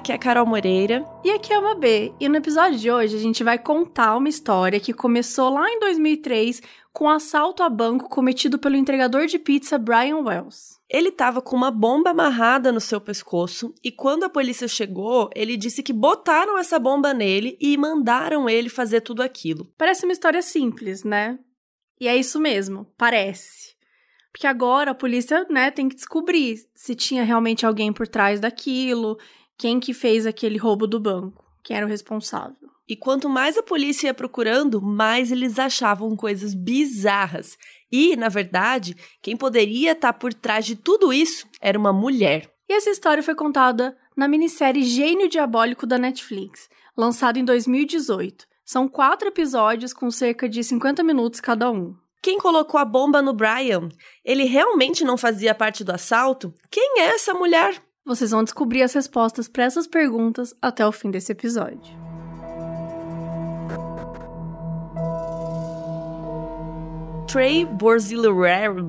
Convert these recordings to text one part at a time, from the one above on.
Aqui é a Carol Moreira. E aqui é uma B. E no episódio de hoje a gente vai contar uma história que começou lá em 2003 com um assalto a banco cometido pelo entregador de pizza Brian Wells. Ele estava com uma bomba amarrada no seu pescoço e quando a polícia chegou, ele disse que botaram essa bomba nele e mandaram ele fazer tudo aquilo. Parece uma história simples, né? E é isso mesmo, parece. Porque agora a polícia, né, tem que descobrir se tinha realmente alguém por trás daquilo quem que fez aquele roubo do banco, quem era o responsável. E quanto mais a polícia ia procurando, mais eles achavam coisas bizarras. E, na verdade, quem poderia estar por trás de tudo isso era uma mulher. E essa história foi contada na minissérie Gênio Diabólico da Netflix, lançada em 2018. São quatro episódios com cerca de 50 minutos cada um. Quem colocou a bomba no Brian? Ele realmente não fazia parte do assalto? Quem é essa mulher? Vocês vão descobrir as respostas para essas perguntas até o fim desse episódio. Trey Borzilieri,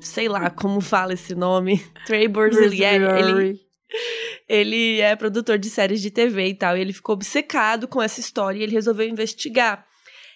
sei lá como fala esse nome. Trey Borzilieri, ele, ele é produtor de séries de TV e tal, e ele ficou obcecado com essa história e ele resolveu investigar.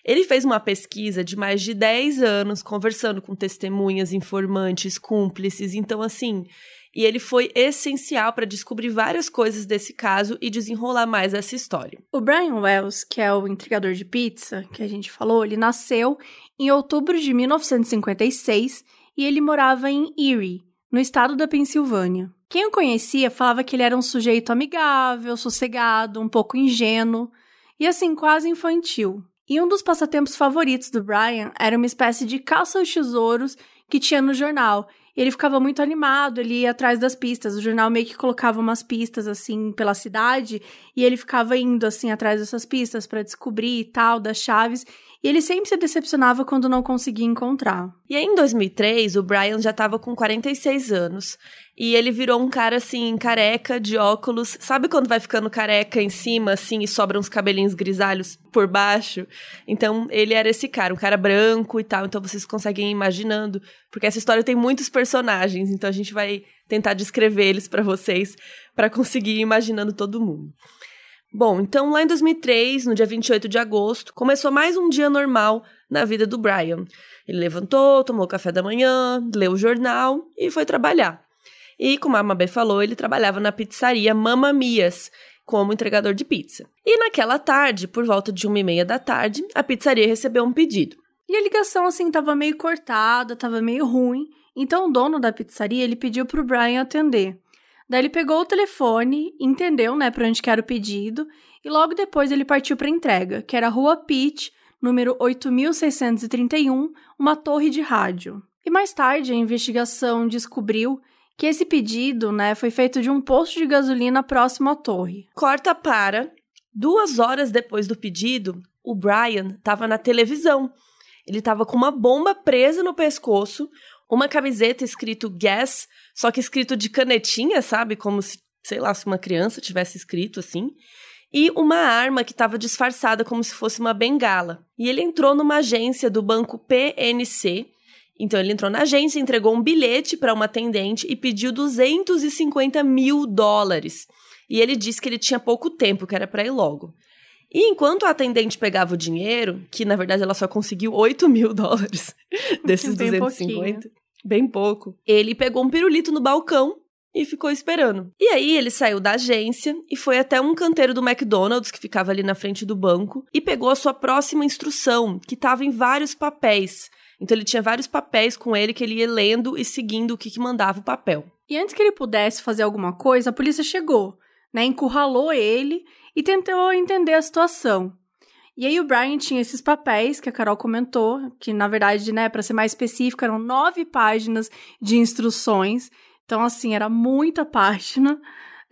Ele fez uma pesquisa de mais de 10 anos, conversando com testemunhas, informantes, cúmplices. Então, assim, e ele foi essencial para descobrir várias coisas desse caso e desenrolar mais essa história. O Brian Wells, que é o entregador de pizza que a gente falou, ele nasceu em outubro de 1956 e ele morava em Erie, no estado da Pensilvânia. Quem o conhecia falava que ele era um sujeito amigável, sossegado, um pouco ingênuo e assim quase infantil. E um dos passatempos favoritos do Brian era uma espécie de caça aos tesouros que tinha no jornal, ele ficava muito animado, ele ia atrás das pistas. O jornal meio que colocava umas pistas assim pela cidade e ele ficava indo assim atrás dessas pistas para descobrir e tal das chaves. E ele sempre se decepcionava quando não conseguia encontrar. E aí, em 2003, o Brian já estava com 46 anos. E ele virou um cara, assim, careca, de óculos. Sabe quando vai ficando careca em cima, assim, e sobram uns cabelinhos grisalhos por baixo? Então, ele era esse cara, um cara branco e tal. Então, vocês conseguem ir imaginando. Porque essa história tem muitos personagens. Então, a gente vai tentar descrever eles para vocês, para conseguir ir imaginando todo mundo. Bom, então lá em 2003, no dia 28 de agosto, começou mais um dia normal na vida do Brian. Ele levantou, tomou café da manhã, leu o jornal e foi trabalhar. E, como a Mabê falou, ele trabalhava na pizzaria Mama Mias, como entregador de pizza. E naquela tarde, por volta de uma e meia da tarde, a pizzaria recebeu um pedido. E a ligação, assim, tava meio cortada, tava meio ruim. Então, o dono da pizzaria, ele pediu pro Brian atender. Daí ele pegou o telefone, entendeu, né, para onde que era o pedido, e logo depois ele partiu para entrega, que era a Rua Pitt, número 8631, uma torre de rádio. E mais tarde a investigação descobriu que esse pedido, né, foi feito de um posto de gasolina próximo à torre. Corta para duas horas depois do pedido, o Brian estava na televisão. Ele estava com uma bomba presa no pescoço, uma camiseta escrito Gas, só que escrito de canetinha, sabe? Como se, sei lá, se uma criança tivesse escrito assim. E uma arma que estava disfarçada como se fosse uma bengala. E ele entrou numa agência do banco PNC. Então ele entrou na agência, entregou um bilhete para uma atendente e pediu 250 mil dólares. E ele disse que ele tinha pouco tempo, que era para ir logo. E enquanto a atendente pegava o dinheiro, que na verdade ela só conseguiu 8 mil dólares desses bem 250, pouquinho. Bem pouco, ele pegou um pirulito no balcão e ficou esperando. E aí ele saiu da agência e foi até um canteiro do McDonald's que ficava ali na frente do banco e pegou a sua próxima instrução, que estava em vários papéis. Então ele tinha vários papéis com ele que ele ia lendo e seguindo o que, que mandava o papel. E antes que ele pudesse fazer alguma coisa, a polícia chegou, né? Encurralou ele e tentou entender a situação. E aí o Brian tinha esses papéis que a Carol comentou, que na verdade, né, para ser mais específico, eram nove páginas de instruções. Então, assim, era muita página.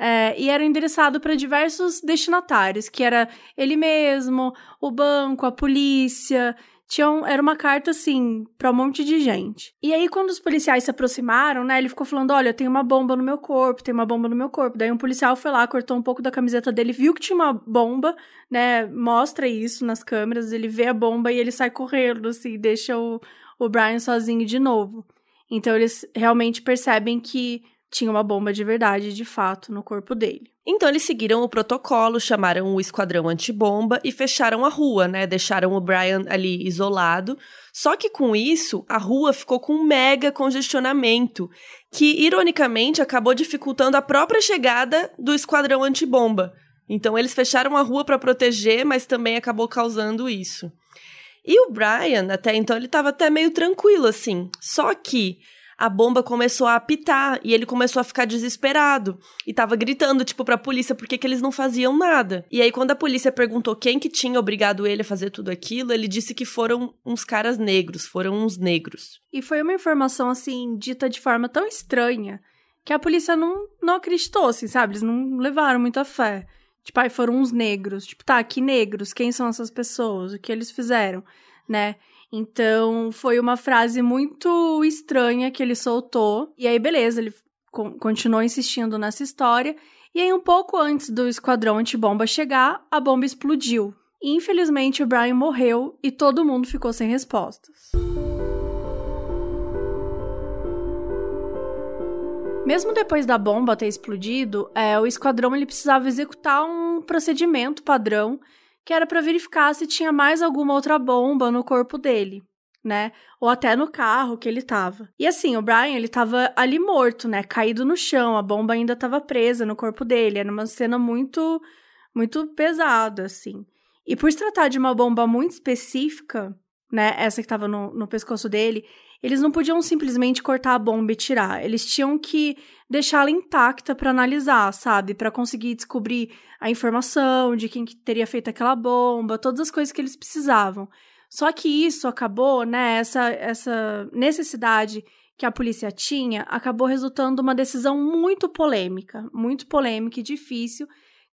É, e era endereçado para diversos destinatários, que era ele mesmo, o banco, a polícia, tinham, era uma carta, assim, pra um monte de gente. E aí, quando os policiais se aproximaram, né, ele ficou falando: Olha, tem uma bomba no meu corpo, tem uma bomba no meu corpo. Daí um policial foi lá, cortou um pouco da camiseta dele, viu que tinha uma bomba, né, mostra isso nas câmeras, ele vê a bomba e ele sai correndo, assim, deixa o, o Brian sozinho de novo. Então, eles realmente percebem que tinha uma bomba de verdade, de fato, no corpo dele. Então eles seguiram o protocolo, chamaram o esquadrão antibomba e fecharam a rua, né? Deixaram o Brian ali isolado. Só que com isso, a rua ficou com um mega congestionamento, que ironicamente acabou dificultando a própria chegada do esquadrão antibomba. Então eles fecharam a rua para proteger, mas também acabou causando isso. E o Brian, até então, ele estava até meio tranquilo assim. Só que a bomba começou a apitar e ele começou a ficar desesperado e tava gritando, tipo, pra polícia por que eles não faziam nada. E aí, quando a polícia perguntou quem que tinha obrigado ele a fazer tudo aquilo, ele disse que foram uns caras negros, foram uns negros. E foi uma informação, assim, dita de forma tão estranha que a polícia não, não acreditou, assim, sabe? Eles não levaram muita fé. Tipo, aí foram uns negros. Tipo, tá, que negros? Quem são essas pessoas? O que eles fizeram? Né? Então, foi uma frase muito estranha que ele soltou. E aí, beleza, ele continuou insistindo nessa história. E aí, um pouco antes do esquadrão antibomba chegar, a bomba explodiu. Infelizmente, o Brian morreu e todo mundo ficou sem respostas. Mesmo depois da bomba ter explodido, é, o esquadrão ele precisava executar um procedimento padrão que era para verificar se tinha mais alguma outra bomba no corpo dele, né? Ou até no carro que ele tava. E assim, o Brian, ele tava ali morto, né? Caído no chão, a bomba ainda tava presa no corpo dele. Era uma cena muito, muito pesada, assim. E por se tratar de uma bomba muito específica, né? Essa que tava no, no pescoço dele, eles não podiam simplesmente cortar a bomba e tirar. Eles tinham que deixá-la intacta para analisar, sabe? Para conseguir descobrir a informação de quem que teria feito aquela bomba, todas as coisas que eles precisavam. Só que isso acabou, né? Essa, essa necessidade que a polícia tinha acabou resultando uma decisão muito polêmica, muito polêmica e difícil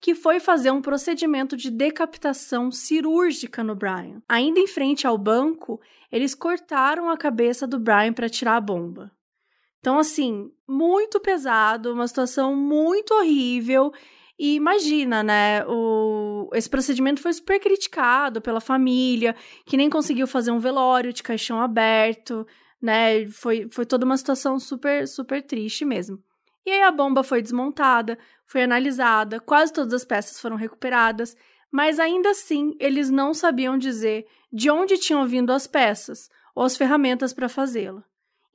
que foi fazer um procedimento de decapitação cirúrgica no Brian. Ainda em frente ao banco, eles cortaram a cabeça do Brian para tirar a bomba. Então, assim, muito pesado, uma situação muito horrível. E imagina, né? O... Esse procedimento foi super criticado pela família, que nem conseguiu fazer um velório de caixão aberto, né? Foi, foi toda uma situação super, super triste mesmo. E aí a bomba foi desmontada, foi analisada, quase todas as peças foram recuperadas, mas ainda assim eles não sabiam dizer de onde tinham vindo as peças ou as ferramentas para fazê-la.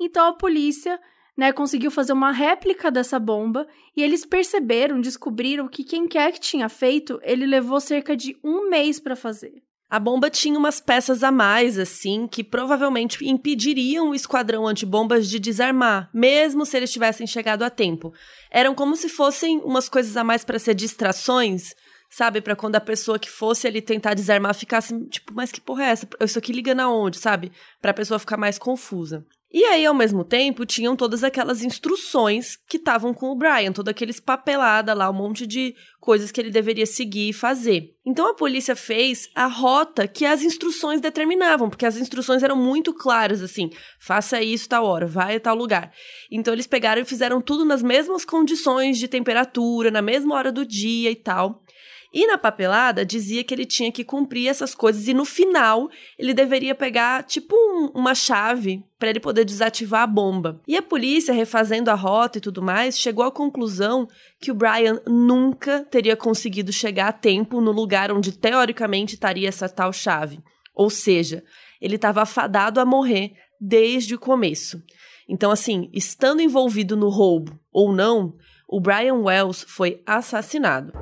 Então a polícia né, conseguiu fazer uma réplica dessa bomba e eles perceberam, descobriram que quem quer que tinha feito, ele levou cerca de um mês para fazer. A bomba tinha umas peças a mais, assim, que provavelmente impediriam o esquadrão antibombas de desarmar, mesmo se eles tivessem chegado a tempo. Eram como se fossem umas coisas a mais para ser distrações, sabe? Para quando a pessoa que fosse ali tentar desarmar ficasse, tipo, mas que porra é essa? Isso aqui liga na onde, sabe? Para a pessoa ficar mais confusa. E aí, ao mesmo tempo, tinham todas aquelas instruções que estavam com o Brian, todo aqueles papelada lá, um monte de coisas que ele deveria seguir e fazer. Então a polícia fez a rota que as instruções determinavam, porque as instruções eram muito claras, assim, faça isso tal hora, vai a tal lugar. Então eles pegaram e fizeram tudo nas mesmas condições de temperatura, na mesma hora do dia e tal. E na papelada dizia que ele tinha que cumprir essas coisas e no final ele deveria pegar tipo um, uma chave para ele poder desativar a bomba. E a polícia, refazendo a rota e tudo mais, chegou à conclusão que o Brian nunca teria conseguido chegar a tempo no lugar onde teoricamente estaria essa tal chave. Ou seja, ele estava afadado a morrer desde o começo. Então, assim, estando envolvido no roubo ou não, o Brian Wells foi assassinado.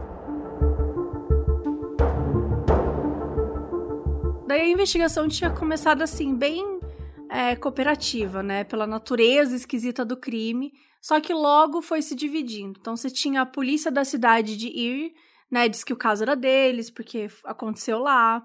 Daí a investigação tinha começado assim, bem é, cooperativa, né? Pela natureza esquisita do crime. Só que logo foi se dividindo. Então você tinha a polícia da cidade de Erie, né? Diz que o caso era deles, porque aconteceu lá.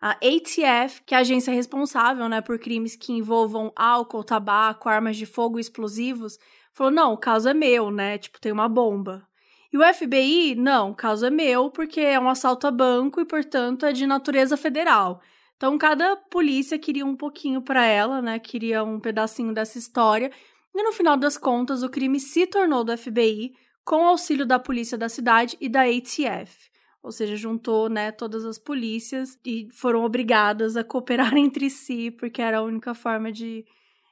A ATF, que é a agência responsável, né, por crimes que envolvam álcool, tabaco, armas de fogo e explosivos, falou: não, o caso é meu, né? Tipo, tem uma bomba. E o FBI, não, o caso é meu, porque é um assalto a banco e, portanto, é de natureza federal. Então, cada polícia queria um pouquinho para ela, né? Queria um pedacinho dessa história. E no final das contas, o crime se tornou do FBI com auxílio da polícia da cidade e da ATF. Ou seja, juntou né, todas as polícias e foram obrigadas a cooperar entre si, porque era a única forma de,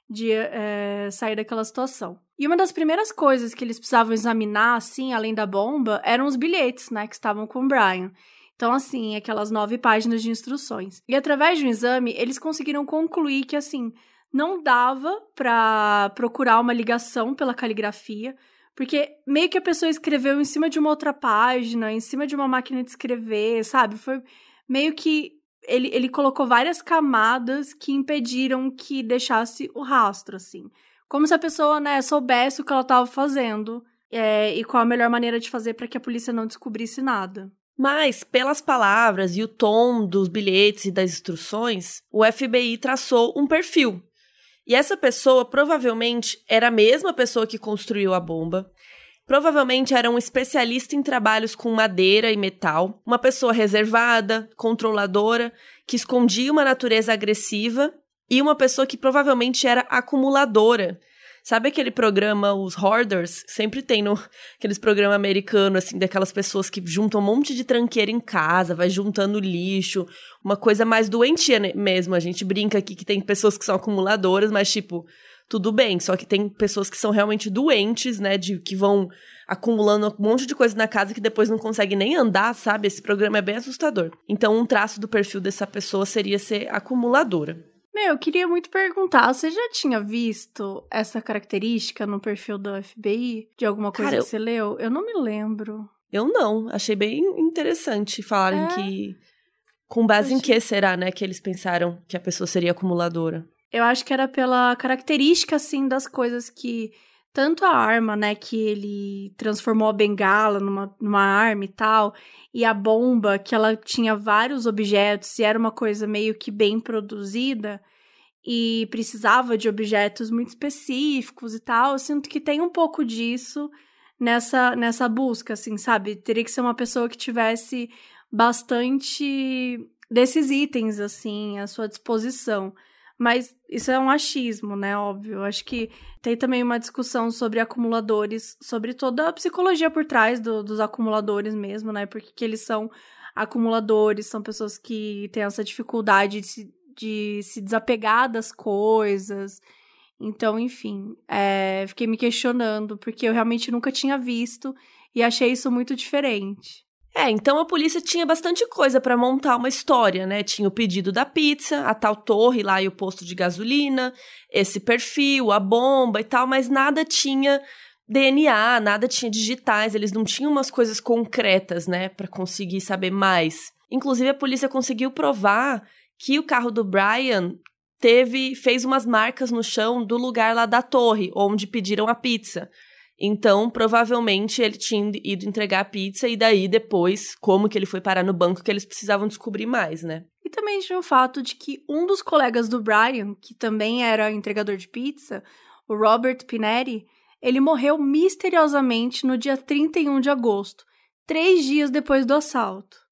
de é, sair daquela situação. E uma das primeiras coisas que eles precisavam examinar, assim, além da bomba, eram os bilhetes, né, que estavam com o Brian. Então, assim, aquelas nove páginas de instruções. E através de um exame, eles conseguiram concluir que, assim, não dava para procurar uma ligação pela caligrafia, porque meio que a pessoa escreveu em cima de uma outra página, em cima de uma máquina de escrever, sabe? Foi meio que ele, ele colocou várias camadas que impediram que deixasse o rastro, assim. Como se a pessoa, né, soubesse o que ela estava fazendo é, e qual a melhor maneira de fazer para que a polícia não descobrisse nada. Mas, pelas palavras e o tom dos bilhetes e das instruções, o FBI traçou um perfil. E essa pessoa provavelmente era a mesma pessoa que construiu a bomba. Provavelmente era um especialista em trabalhos com madeira e metal, uma pessoa reservada, controladora, que escondia uma natureza agressiva e uma pessoa que provavelmente era acumuladora, Sabe aquele programa, os Hoarders? Sempre tem no aqueles programas americanos, assim, daquelas pessoas que juntam um monte de tranqueira em casa, vai juntando lixo, uma coisa mais doentia mesmo. A gente brinca aqui que tem pessoas que são acumuladoras, mas, tipo, tudo bem. Só que tem pessoas que são realmente doentes, né? De que vão acumulando um monte de coisa na casa que depois não consegue nem andar, sabe? Esse programa é bem assustador. Então, um traço do perfil dessa pessoa seria ser acumuladora. Meu, eu queria muito perguntar, você já tinha visto essa característica no perfil do FBI? De alguma coisa Cara, que você leu? Eu não me lembro. Eu não, achei bem interessante falarem é... que... Com base eu em que será, né, que eles pensaram que a pessoa seria acumuladora? Eu acho que era pela característica, assim, das coisas que... Tanto a arma, né, que ele transformou a bengala numa, numa arma e tal, e a bomba, que ela tinha vários objetos e era uma coisa meio que bem produzida e precisava de objetos muito específicos e tal. Eu sinto que tem um pouco disso nessa, nessa busca, assim, sabe? Teria que ser uma pessoa que tivesse bastante desses itens, assim, à sua disposição. Mas isso é um achismo, né? Óbvio. Acho que tem também uma discussão sobre acumuladores, sobre toda a psicologia por trás do, dos acumuladores mesmo, né? Porque que eles são acumuladores, são pessoas que têm essa dificuldade de se, de se desapegar das coisas. Então, enfim, é, fiquei me questionando, porque eu realmente nunca tinha visto e achei isso muito diferente. É, então a polícia tinha bastante coisa para montar uma história, né? Tinha o pedido da pizza, a tal torre lá e o posto de gasolina, esse perfil, a bomba e tal, mas nada tinha DNA, nada tinha digitais, eles não tinham umas coisas concretas, né, para conseguir saber mais. Inclusive a polícia conseguiu provar que o carro do Brian teve fez umas marcas no chão do lugar lá da torre onde pediram a pizza. Então, provavelmente ele tinha ido entregar a pizza e daí depois, como que ele foi parar no banco, que eles precisavam descobrir mais, né? E também tinha o fato de que um dos colegas do Brian, que também era entregador de pizza, o Robert Pinetti, ele morreu misteriosamente no dia 31 de agosto, três dias depois do assalto.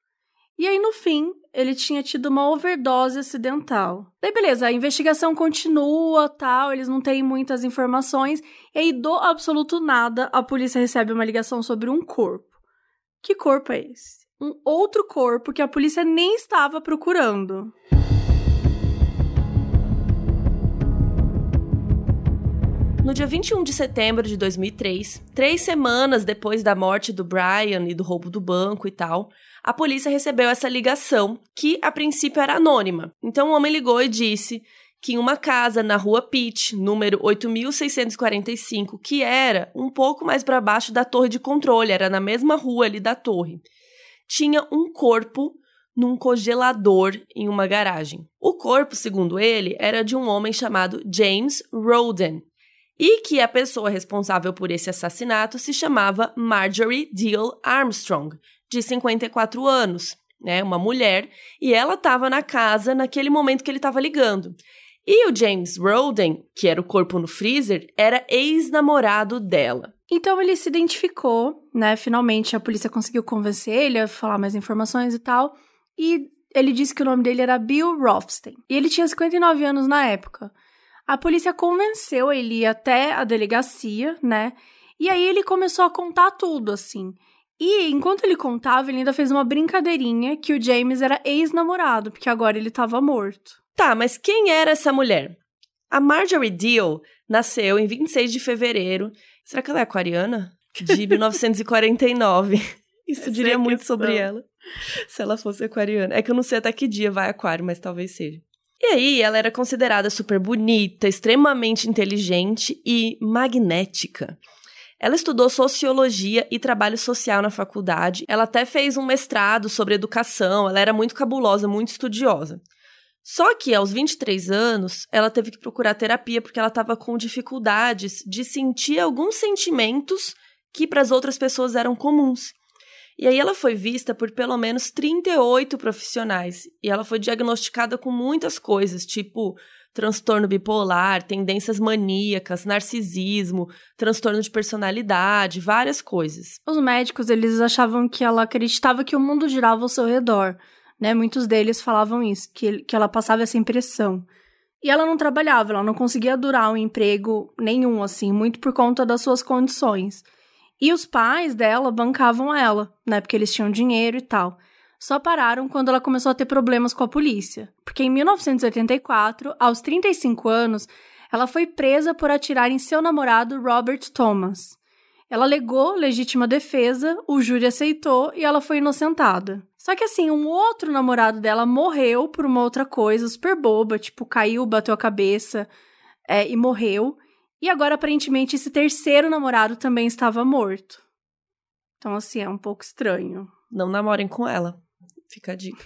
E aí, no fim, ele tinha tido uma overdose acidental. Daí, beleza, a investigação continua, tal, eles não têm muitas informações, e aí, do absoluto nada, a polícia recebe uma ligação sobre um corpo. Que corpo é esse? Um outro corpo que a polícia nem estava procurando. No dia 21 de setembro de 2003, três semanas depois da morte do Brian e do roubo do banco e tal, a polícia recebeu essa ligação, que a princípio era anônima. Então o homem ligou e disse que em uma casa na rua Pitt, número 8645, que era um pouco mais para baixo da torre de controle, era na mesma rua ali da torre, tinha um corpo num congelador em uma garagem. O corpo, segundo ele, era de um homem chamado James Roden, e que a pessoa responsável por esse assassinato se chamava Marjorie Deal Armstrong, de 54 anos, né, uma mulher, e ela estava na casa naquele momento que ele estava ligando. E o James Roden, que era o corpo no freezer, era ex-namorado dela. Então ele se identificou, né? Finalmente a polícia conseguiu convencer ele a falar mais informações e tal. E Ele disse que o nome dele era Bill Rothstein. E ele tinha 59 anos na época. A polícia convenceu ele até a delegacia, né? E aí ele começou a contar tudo, assim. E enquanto ele contava, ele ainda fez uma brincadeirinha que o James era ex-namorado, porque agora ele estava morto. Tá, mas quem era essa mulher? A Marjorie Deal nasceu em 26 de fevereiro. Será que ela é aquariana? De 1949. Isso diria muito sobre ela. Se ela fosse aquariana. É que eu não sei até que dia vai aquário, mas talvez seja. E aí, ela era considerada super bonita, extremamente inteligente e magnética. Ela estudou sociologia e trabalho social na faculdade. Ela até fez um mestrado sobre educação. Ela era muito cabulosa, muito estudiosa. Só que aos 23 anos, ela teve que procurar terapia porque ela estava com dificuldades de sentir alguns sentimentos que para as outras pessoas eram comuns. E aí ela foi vista por pelo menos 38 profissionais e ela foi diagnosticada com muitas coisas, tipo transtorno bipolar, tendências maníacas, narcisismo, transtorno de personalidade, várias coisas. Os médicos, eles achavam que ela acreditava que o mundo girava ao seu redor, né? Muitos deles falavam isso, que, que ela passava essa impressão. E ela não trabalhava, ela não conseguia durar um emprego nenhum, assim, muito por conta das suas condições. E os pais dela bancavam ela, né? Porque eles tinham dinheiro e tal. Só pararam quando ela começou a ter problemas com a polícia. Porque em 1984, aos 35 anos, ela foi presa por atirar em seu namorado Robert Thomas. Ela alegou legítima defesa, o júri aceitou e ela foi inocentada. Só que assim, um outro namorado dela morreu por uma outra coisa super boba, tipo, caiu, bateu a cabeça é, e morreu. E agora, aparentemente, esse terceiro namorado também estava morto. Então, assim, é um pouco estranho. Não namorem com ela. Fica a dica.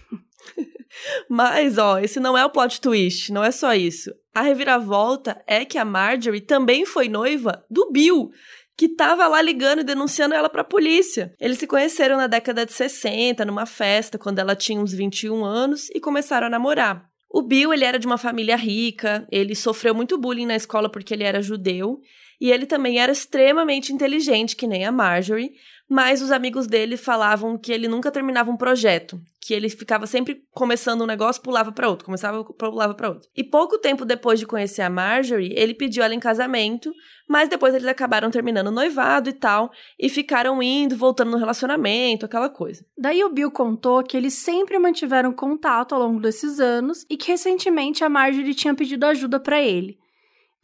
Mas, ó, esse não é o plot twist, não é só isso. A reviravolta é que a Marjorie também foi noiva do Bill, que tava lá ligando e denunciando ela pra polícia. Eles se conheceram na década de 60, numa festa, quando ela tinha uns 21 anos, e começaram a namorar. O Bill, ele era de uma família rica, ele sofreu muito bullying na escola porque ele era judeu, e ele também era extremamente inteligente, que nem a Marjorie, mas os amigos dele falavam que ele nunca terminava um projeto, que ele ficava sempre começando um negócio, pulava para outro, começava, pulava para outro. E pouco tempo depois de conhecer a Marjorie, ele pediu ela em casamento, mas depois eles acabaram terminando o noivado e tal, e ficaram indo, voltando no relacionamento, aquela coisa. Daí o Bill contou que eles sempre mantiveram contato ao longo desses anos e que recentemente a Marjorie tinha pedido ajuda para ele.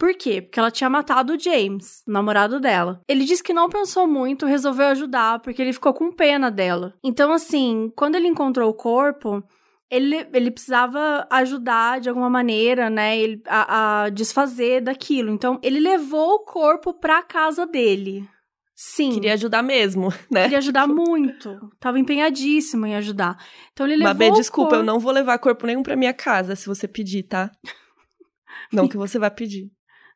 Por quê? Porque ela tinha matado o James, o namorado dela. Ele disse que não pensou muito, resolveu ajudar, porque ele ficou com pena dela. Então, assim, quando ele encontrou o corpo, ele, ele precisava ajudar de alguma maneira, né, ele, a, a desfazer daquilo. Então, ele levou o corpo pra casa dele. Sim. Queria ajudar mesmo, né? Queria ajudar muito. Tava empenhadíssimo em ajudar. Então ele levou. Mabê, desculpa, corpo... eu não vou levar corpo nenhum pra minha casa se você pedir, tá? não que você vai pedir.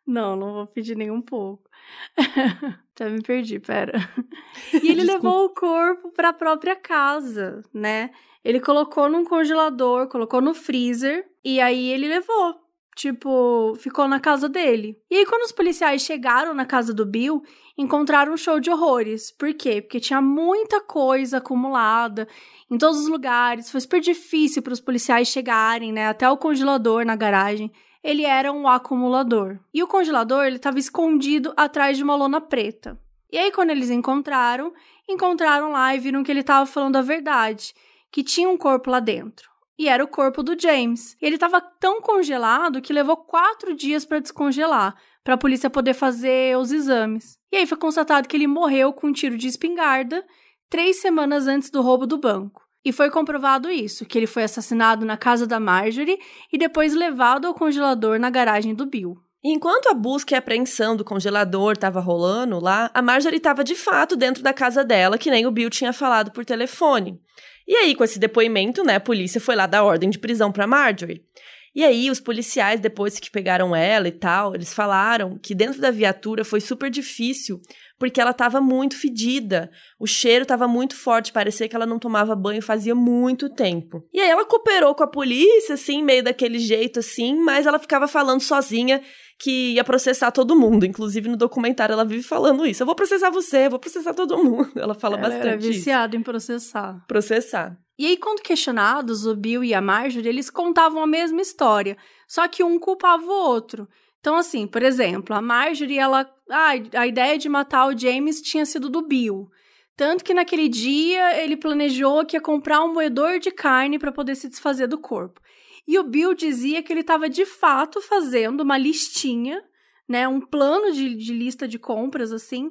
Não, não vou pedir nem um pouco. Já me perdi, pera. E ele levou o corpo para a própria casa, né? Ele colocou num congelador, colocou no freezer e aí ele levou. Tipo, ficou na casa dele. E aí, quando os policiais chegaram na casa do Bill, encontraram um show de horrores. Por quê? Porque tinha muita coisa acumulada em todos os lugares. Foi super difícil para os policiais chegarem, né? Até o congelador na garagem ele era um acumulador. E o congelador ele estava escondido atrás de uma lona preta. E aí quando eles encontraram, encontraram lá e viram que ele estava falando a verdade, que tinha um corpo lá dentro. E era o corpo do James. Ele estava tão congelado que levou quatro dias para descongelar, para a polícia poder fazer os exames. E aí foi constatado que ele morreu com um tiro de espingarda três semanas antes do roubo do banco. E foi comprovado isso, que ele foi assassinado na casa da Marjorie e depois levado ao congelador na garagem do Bill. Enquanto a busca e apreensão do congelador estava rolando lá, a Marjorie estava de fato dentro da casa dela, que nem o Bill tinha falado por telefone. E aí, com esse depoimento, né, a polícia foi lá dar ordem de prisão para Marjorie. E aí, os policiais, depois que pegaram ela e tal, eles falaram que dentro da viatura foi super difícil porque ela estava muito fedida. O cheiro estava muito forte, parecia que ela não tomava banho fazia muito tempo. E aí ela cooperou com a polícia, assim, meio daquele jeito, assim, mas ela ficava falando sozinha que ia processar todo mundo. Inclusive, no documentário, ela vive falando isso. Eu vou processar você, eu vou processar todo mundo. Ela fala ela bastante. Ela é viciada em processar. Processar. E aí, quando questionados, o Bill e a Marjorie, eles contavam a mesma história, só que um culpava o outro. Então, assim, por exemplo, a Marjorie, ela. Ah, a ideia de matar o James tinha sido do Bill. Tanto que naquele dia ele planejou que ia comprar um moedor de carne para poder se desfazer do corpo. E o Bill dizia que ele estava de fato fazendo uma listinha, né, um plano de, de lista de compras assim,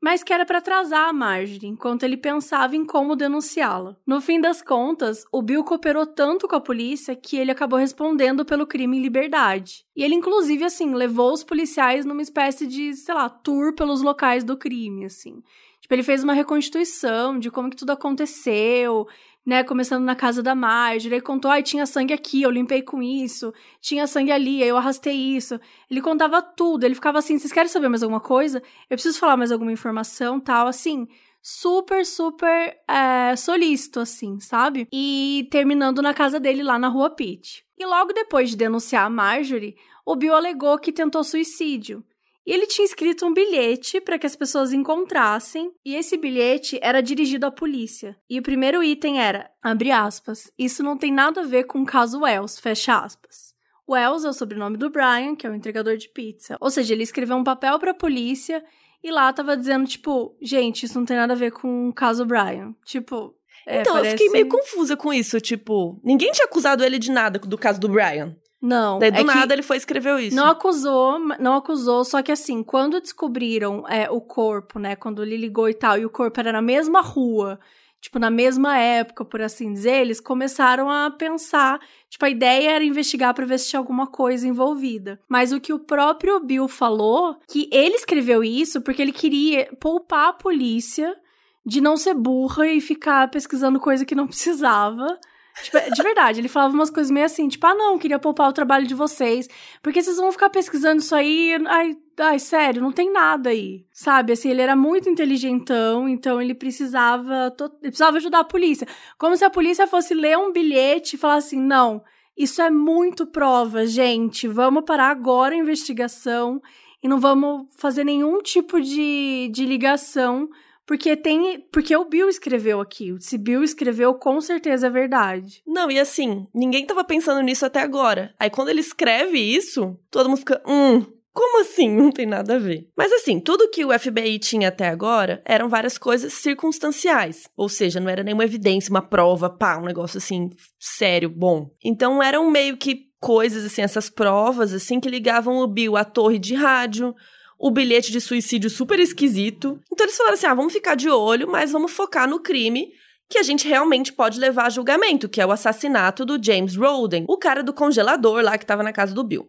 mas que era para atrasar a Marjorie, enquanto ele pensava em como denunciá-la. No fim das contas, o Bill cooperou tanto com a polícia que ele acabou respondendo pelo crime em liberdade. E ele, inclusive, assim, levou os policiais numa espécie de, sei lá, tour pelos locais do crime, assim. Tipo, ele fez uma reconstituição de como que tudo aconteceu, né, começando na casa da Marjorie, ele contou, ai, tinha sangue aqui, eu limpei com isso, tinha sangue ali, eu arrastei isso. Ele contava tudo, ele ficava assim, vocês querem saber mais alguma coisa? Eu preciso falar mais alguma informação, tal, assim, super, super é, solícito, assim, sabe? E terminando na casa dele lá na rua Pitt. E logo depois de denunciar a Marjorie, o Bill alegou que tentou suicídio. E ele tinha escrito um bilhete para que as pessoas encontrassem, e esse bilhete era dirigido à polícia. E o primeiro item era, abre aspas, isso não tem nada a ver com o caso Wells, fecha aspas. Wells é o sobrenome do Brian, que é o entregador de pizza. Ou seja, ele escreveu um papel para a polícia e lá tava dizendo, tipo, gente, isso não tem nada a ver com o caso Brian. Tipo, é, então, parece... eu fiquei meio confusa com isso. Tipo, ninguém tinha acusado ele de nada do caso do Brian. Não. Daí do é nada ele foi escreveu isso. Não acusou, não acusou, só que assim, quando descobriram é, o corpo, né, quando ele ligou e tal, e o corpo era na mesma rua, tipo, na mesma época, por assim dizer, eles começaram a pensar, tipo, a ideia era investigar para ver se tinha alguma coisa envolvida. Mas o que o próprio Bill falou, que ele escreveu isso porque ele queria poupar a polícia de não ser burra e ficar pesquisando coisa que não precisava. Tipo, de verdade, ele falava umas coisas meio assim, tipo, ah, não, queria poupar o trabalho de vocês. Porque vocês vão ficar pesquisando isso aí. Ai, ai, sério, não tem nada aí. Sabe? Assim, ele era muito inteligentão, então ele precisava. Ele precisava ajudar a polícia. Como se a polícia fosse ler um bilhete e falar assim: não, isso é muito prova, gente. Vamos parar agora a investigação e não vamos fazer nenhum tipo de, de ligação porque tem. Porque o Bill escreveu aqui. Se Bill escreveu, com certeza é verdade. Não, e assim, ninguém tava pensando nisso até agora. Aí quando ele escreve isso, todo mundo fica. Hum, como assim? Não tem nada a ver. Mas assim, tudo que o FBI tinha até agora eram várias coisas circunstanciais. Ou seja, não era nenhuma evidência, uma prova, pá, um negócio assim, sério, bom. Então eram meio que coisas, assim, essas provas, assim, que ligavam o Bill à torre de rádio, o bilhete de suicídio super esquisito. Então eles falaram assim: ah, vamos ficar de olho, mas vamos focar no crime que a gente realmente pode levar a julgamento, que é o assassinato do James Roden, o cara do congelador lá que estava na casa do Bill.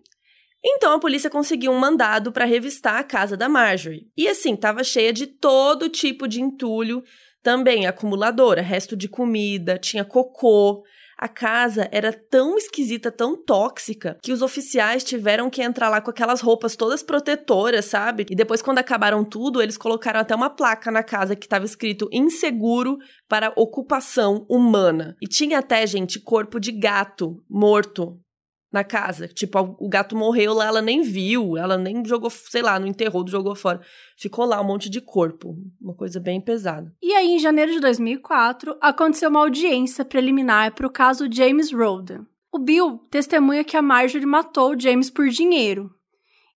Então a polícia conseguiu um mandado para revistar a casa da Marjorie. E assim, estava cheia de todo tipo de entulho, também acumuladora, resto de comida, tinha cocô, a casa era tão esquisita, tão tóxica, que os oficiais tiveram que entrar lá com aquelas roupas todas protetoras, sabe? E depois, quando acabaram tudo, eles colocaram até uma placa na casa que estava escrito inseguro para ocupação humana. E tinha até, gente, corpo de gato morto na casa. Tipo, o gato morreu lá, ela nem viu, ela nem jogou, sei lá, não enterrou, jogou fora. Ficou lá um monte de corpo, uma coisa bem pesada. E aí, em janeiro de 2004, aconteceu uma audiência preliminar para o caso James Roden. O Bill testemunha que a Marjorie matou James por dinheiro.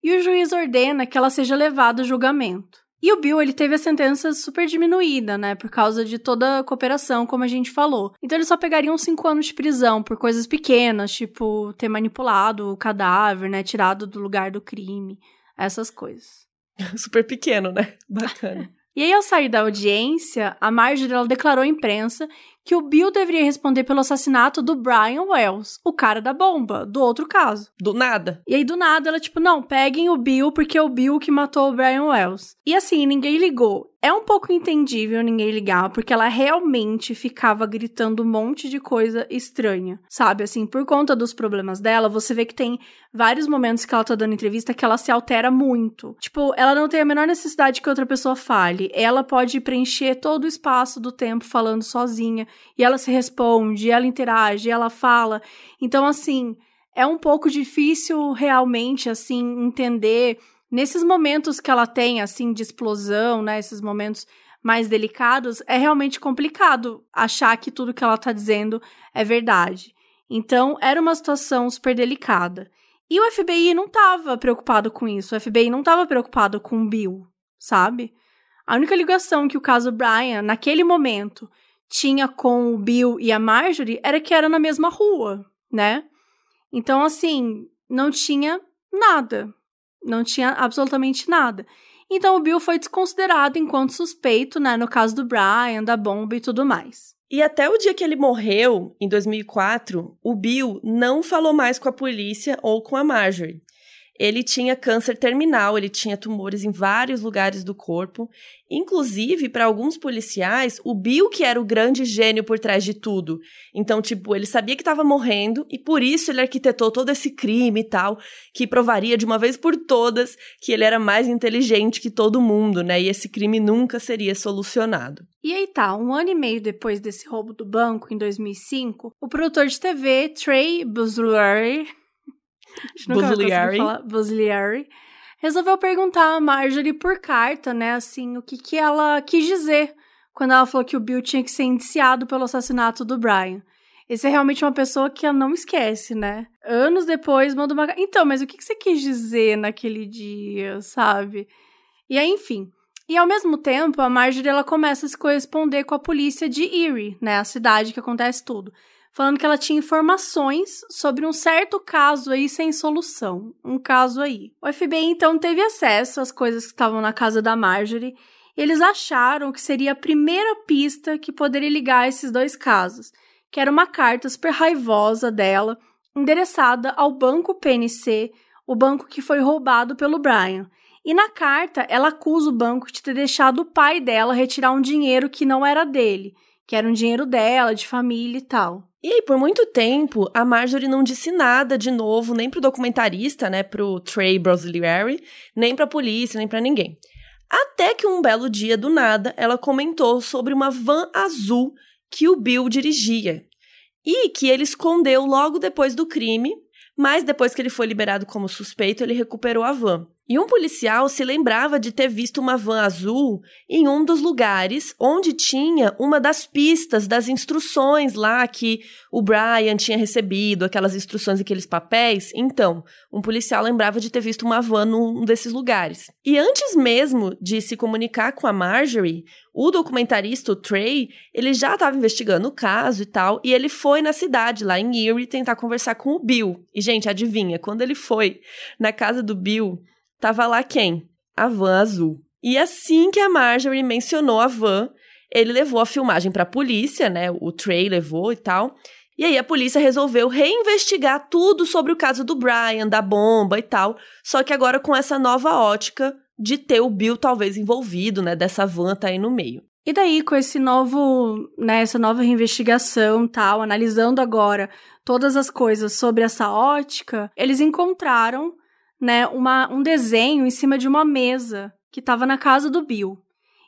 E o juiz ordena que ela seja levada ao julgamento. E o Bill, ele teve a sentença super diminuída, né? Por causa de toda a cooperação, como a gente falou. Então ele só pegaria uns 5 anos de prisão por coisas pequenas, tipo ter manipulado o cadáver, né? Tirado do lugar do crime. Essas coisas. super pequeno, né? Bacana. e aí, ao sair da audiência, a Marjorie ela declarou à imprensa que o Bill deveria responder pelo assassinato do Brian Wells, o cara da bomba, do outro caso. Do nada. E aí, do nada, ela, tipo, não, peguem o Bill porque é o Bill que matou o Brian Wells. E assim, ninguém ligou. É um pouco entendível ninguém ligar, porque ela realmente ficava gritando um monte de coisa estranha, sabe? Assim, por conta dos problemas dela, você vê que tem vários momentos que ela tá dando entrevista que ela se altera muito. Tipo, ela não tem a menor necessidade que outra pessoa fale. Ela pode preencher todo o espaço do tempo falando sozinha, e ela se responde, ela interage, ela fala. Então, assim, é um pouco difícil realmente, assim, entender nesses momentos que ela tem, assim, de explosão, né? Esses momentos mais delicados, é realmente complicado achar que tudo que ela tá dizendo é verdade. Então, era uma situação super delicada. E o FBI não estava preocupado com isso. O FBI não estava preocupado com o Bill, sabe? A única ligação que o caso Brian, naquele momento, tinha com o Bill e a Marjorie era que era na mesma rua, né? Então, assim, não tinha nada. Não tinha absolutamente nada. Então, o Bill foi desconsiderado enquanto suspeito, né? No caso do Brian, da bomba e tudo mais. E até o dia que ele morreu, em 2004, o Bill não falou mais com a polícia ou com a Marjorie. Ele tinha câncer terminal, ele tinha tumores em vários lugares do corpo. Inclusive, para alguns policiais, o Bill que era o grande gênio por trás de tudo. Então, tipo, ele sabia que estava morrendo e por isso ele arquitetou todo esse crime e tal, que provaria de uma vez por todas que ele era mais inteligente que todo mundo, né? E esse crime nunca seria solucionado. E aí tá, um ano e meio depois desse roubo do banco, em 2005, o produtor de TV, Trey Busluary, Busliari. Resolveu perguntar a Marjorie por carta, né, assim, o que, que ela quis dizer quando ela falou que o Bill tinha que ser indiciado pelo assassinato do Brian. Esse é realmente uma pessoa que ela não esquece, né? Anos depois, manda uma. Então, mas o que, que você quis dizer naquele dia, sabe? E aí, enfim. E ao mesmo tempo, a Marjorie ela começa a se corresponder com a polícia de Erie, né? A cidade que acontece tudo falando que ela tinha informações sobre um certo caso aí sem solução. Um caso aí. O FBI então teve acesso às coisas que estavam na casa da Marjorie e eles acharam que seria a primeira pista que poderia ligar esses dois casos, que era uma carta super raivosa dela, endereçada ao banco PNC, o banco que foi roubado pelo Brian. E na carta, ela acusa o banco de ter deixado o pai dela retirar um dinheiro que não era dele, que era um dinheiro dela, de família e tal. E aí, por muito tempo, a Marjorie não disse nada de novo, nem pro documentarista, né, pro Trey Brosilieri, nem pra polícia, nem pra ninguém. Até que um belo dia, do nada, ela comentou sobre uma van azul que o Bill dirigia. E que ele escondeu logo depois do crime, mas depois que ele foi liberado como suspeito, ele recuperou a van. E um policial se lembrava de ter visto uma van azul em um dos lugares onde tinha uma das pistas das instruções lá que o Brian tinha recebido, aquelas instruções, aqueles papéis. Então, um policial lembrava de ter visto uma van num desses lugares. E antes mesmo de se comunicar com a Marjorie, o documentarista, o Trey, ele já estava investigando o caso e tal, e ele foi na cidade, lá em Erie, tentar conversar com o Bill. E, gente, adivinha, quando ele foi na casa do Bill Tava lá quem? A van azul. E assim que a Marjorie mencionou a van, ele levou a filmagem para a polícia, né? O Trey levou e tal. E aí a polícia resolveu reinvestigar tudo sobre o caso do Brian, da bomba e tal, só que agora com essa nova ótica de ter o Bill talvez envolvido, né, dessa van tá aí no meio. E daí com esse novo, né, essa nova reinvestigação, tal, analisando agora todas as coisas sobre essa ótica, eles encontraram né, uma, um desenho em cima de uma mesa que estava na casa do Bill.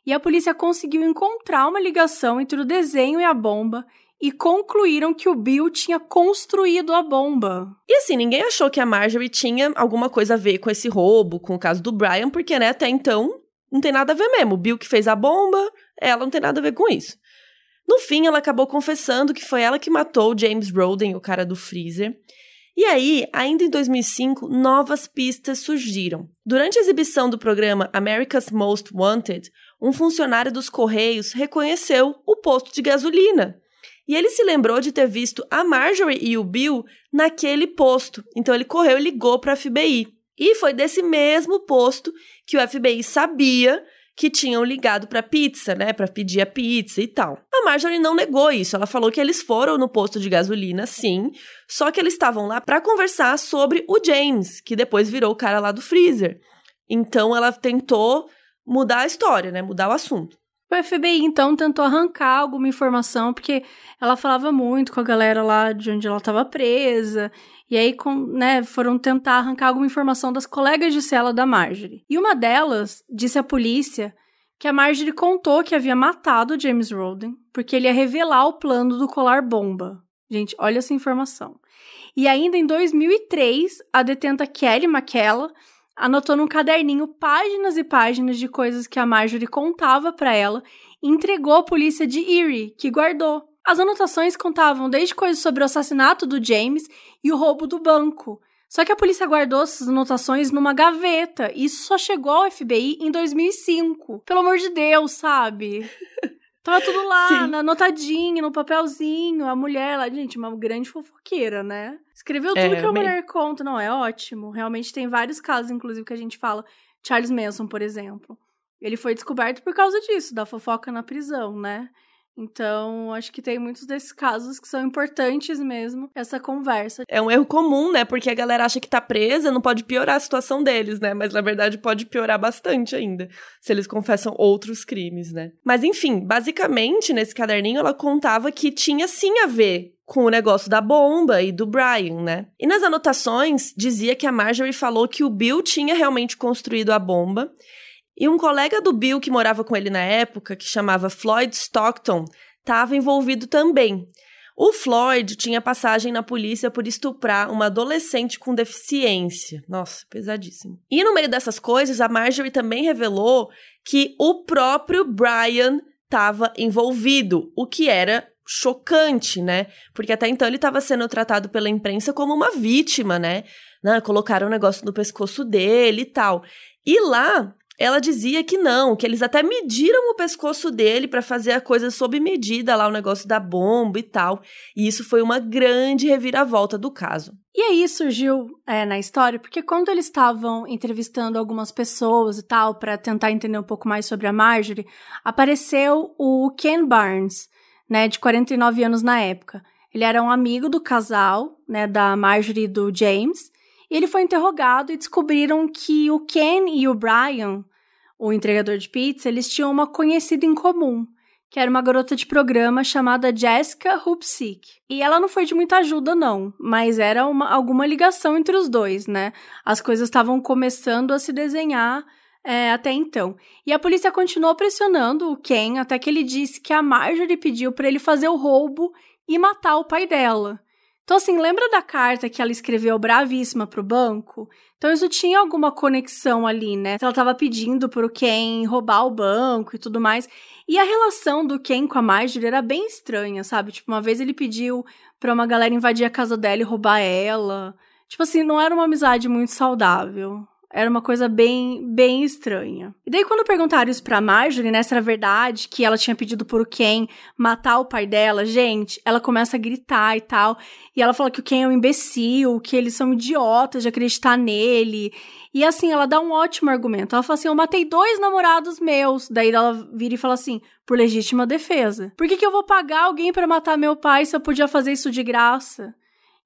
E a polícia conseguiu encontrar uma ligação entre o desenho e a bomba e concluíram que o Bill tinha construído a bomba. E assim, ninguém achou que a Marjorie tinha alguma coisa a ver com esse roubo, com o caso do Brian, porque né, até então não tem nada a ver mesmo. O Bill que fez a bomba, ela não tem nada a ver com isso. No fim, ela acabou confessando que foi ela que matou o James Roden, o cara do freezer, e aí, ainda em 2005, novas pistas surgiram. Durante a exibição do programa America's Most Wanted, um funcionário dos Correios reconheceu o posto de gasolina. E ele se lembrou de ter visto a Marjorie e o Bill naquele posto. Então ele correu e ligou para a FBI. E foi desse mesmo posto que o FBI sabia que tinham ligado para pizza, né, para pedir a pizza e tal. A Marjorie não negou isso, ela falou que eles foram no posto de gasolina, sim, só que eles estavam lá para conversar sobre o James, que depois virou o cara lá do freezer. Então ela tentou mudar a história, né, mudar o assunto. O FBI então tentou arrancar alguma informação, porque ela falava muito com a galera lá de onde ela estava presa, e aí com, né, foram tentar arrancar alguma informação das colegas de cela da Marjorie. E uma delas disse à polícia que a Marjorie contou que havia matado James Roden, porque ele ia revelar o plano do colar bomba. Gente, olha essa informação. E ainda em 2003, a detenta Kelly McKella anotou num caderninho páginas e páginas de coisas que a Marjorie contava para ela e entregou à polícia de Erie, que guardou. As anotações contavam desde coisas sobre o assassinato do James e o roubo do banco. Só que a polícia guardou essas anotações numa gaveta e isso só chegou ao FBI em 2005. Pelo amor de Deus, sabe? Tava tudo lá, anotadinho, no papelzinho. A mulher lá, gente, uma grande fofoqueira, né? Escreveu tudo é, que a mulher conta. Não, é ótimo. Realmente tem vários casos, inclusive, que a gente fala. Charles Manson, por exemplo. Ele foi descoberto por causa disso, da fofoca na prisão, né? Então, acho que tem muitos desses casos que são importantes mesmo, essa conversa. É um erro comum, né? Porque a galera acha que tá presa, não pode piorar a situação deles, né? Mas na verdade pode piorar bastante ainda, se eles confessam outros crimes, né? Mas enfim, basicamente, nesse caderninho ela contava que tinha sim a ver com o negócio da bomba e do Brian, né? E nas anotações dizia que a Marjorie falou que o Bill tinha realmente construído a bomba e um colega do Bill que morava com ele na época, que chamava Floyd Stockton, estava envolvido também. O Floyd tinha passagem na polícia por estuprar uma adolescente com deficiência. Nossa, pesadíssimo. E no meio dessas coisas, a Marjorie também revelou que o próprio Brian estava envolvido, o que era chocante, né? Porque até então ele estava sendo tratado pela imprensa como uma vítima, né? né? Colocaram um negócio no pescoço dele e tal. E lá, ela dizia que não, que eles até mediram o pescoço dele para fazer a coisa sob medida lá, o negócio da bomba e tal. E isso foi uma grande reviravolta do caso. E aí surgiu é, na história, porque quando eles estavam entrevistando algumas pessoas e tal, para tentar entender um pouco mais sobre a Marjorie, apareceu o Ken Barnes, né, de 49 anos na época. Ele era um amigo do casal, né, da Marjorie e do James, ele foi interrogado e descobriram que o Ken e o Brian, o entregador de pizza, eles tinham uma conhecida em comum, que era uma garota de programa chamada Jessica Hupsik. E ela não foi de muita ajuda, não, mas era uma, alguma ligação entre os dois, né? As coisas estavam começando a se desenhar é, até então. E a polícia continuou pressionando o Ken até que ele disse que a Marjorie pediu para ele fazer o roubo e matar o pai dela. Então, assim, lembra da carta que ela escreveu bravíssima pro banco? Então, isso tinha alguma conexão ali, né? Ela tava pedindo pro Ken roubar o banco e tudo mais. E a relação do Ken com a Marjorie era bem estranha, sabe? Tipo, uma vez ele pediu pra uma galera invadir a casa dela e roubar ela. Tipo assim, não era uma amizade muito saudável. Era uma coisa bem, bem estranha. E daí, quando perguntaram isso pra Marjorie, né, se era verdade que ela tinha pedido pro Ken matar o pai dela, gente, ela começa a gritar e tal. E ela fala que o Ken é um imbecil, que eles são idiotas de acreditar nele. E assim, ela dá um ótimo argumento. Ela fala assim: Eu matei dois namorados meus. Daí ela vira e fala assim: Por legítima defesa. Por que, que eu vou pagar alguém para matar meu pai se eu podia fazer isso de graça?